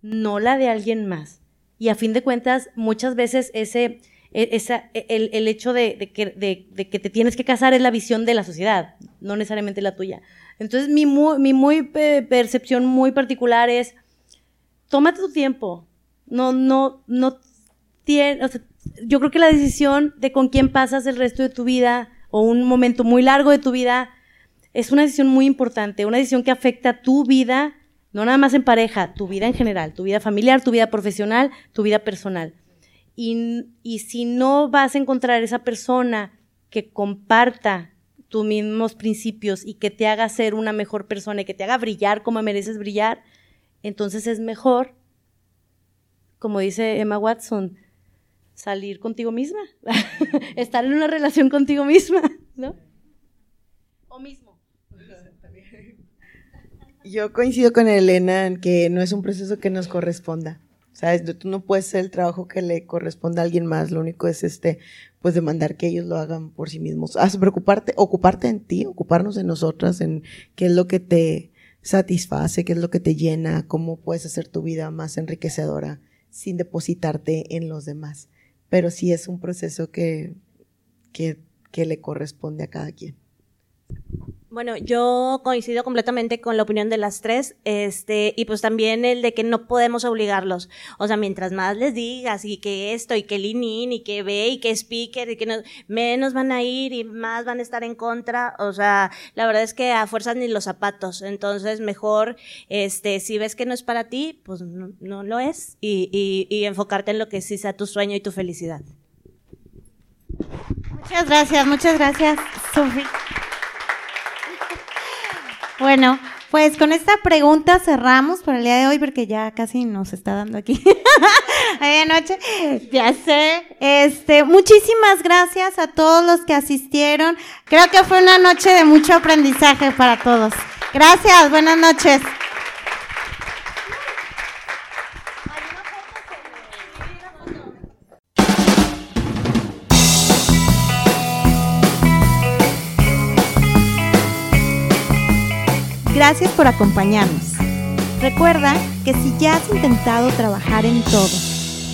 no la de alguien más. Y a fin de cuentas, muchas veces ese, e, esa, e, el, el, hecho de, que, de, de, que, te tienes que casar es la visión de la sociedad, no necesariamente la tuya. Entonces, mi muy, mi muy percepción muy particular es, tómate tu tiempo, no, no, no tiene, o sea, yo creo que la decisión de con quién pasas el resto de tu vida o un momento muy largo de tu vida es una decisión muy importante, una decisión que afecta tu vida, no nada más en pareja, tu vida en general, tu vida familiar, tu vida profesional, tu vida personal. Y, y si no vas a encontrar esa persona que comparta tus mismos principios y que te haga ser una mejor persona y que te haga brillar como mereces brillar, entonces es mejor como dice Emma Watson, salir contigo misma, estar en una relación contigo misma, ¿no? O mismo. Yo coincido con Elena en que no es un proceso que nos corresponda. ¿Sabes? Tú no puedes hacer el trabajo que le corresponda a alguien más. Lo único es este, pues demandar que ellos lo hagan por sí mismos. Haz preocuparte, ocuparte en ti, ocuparnos en nosotras, en qué es lo que te satisface, qué es lo que te llena, cómo puedes hacer tu vida más enriquecedora sin depositarte en los demás. Pero sí es un proceso que, que, que le corresponde a cada quien. Bueno, yo coincido completamente con la opinión de las tres, este, y pues también el de que no podemos obligarlos. O sea, mientras más les digas y que esto, y que Linin, y que ve, y que speaker, y que no, menos van a ir y más van a estar en contra. O sea, la verdad es que a fuerzas ni los zapatos. Entonces, mejor, este, si ves que no es para ti, pues no, no lo es, y, y, y enfocarte en lo que sí sea tu sueño y tu felicidad. Muchas gracias, muchas gracias, Sofía. Bueno, pues con esta pregunta cerramos por el día de hoy porque ya casi nos está dando aquí noche. Ya sé. Este, muchísimas gracias a todos los que asistieron. Creo que fue una noche de mucho aprendizaje para todos. Gracias, buenas noches. Gracias por acompañarnos. Recuerda que si ya has intentado trabajar en todo,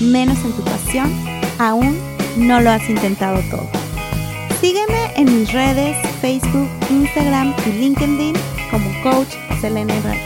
menos en tu pasión, aún no lo has intentado todo. Sígueme en mis redes Facebook, Instagram y LinkedIn como Coach Selena Ibrahim.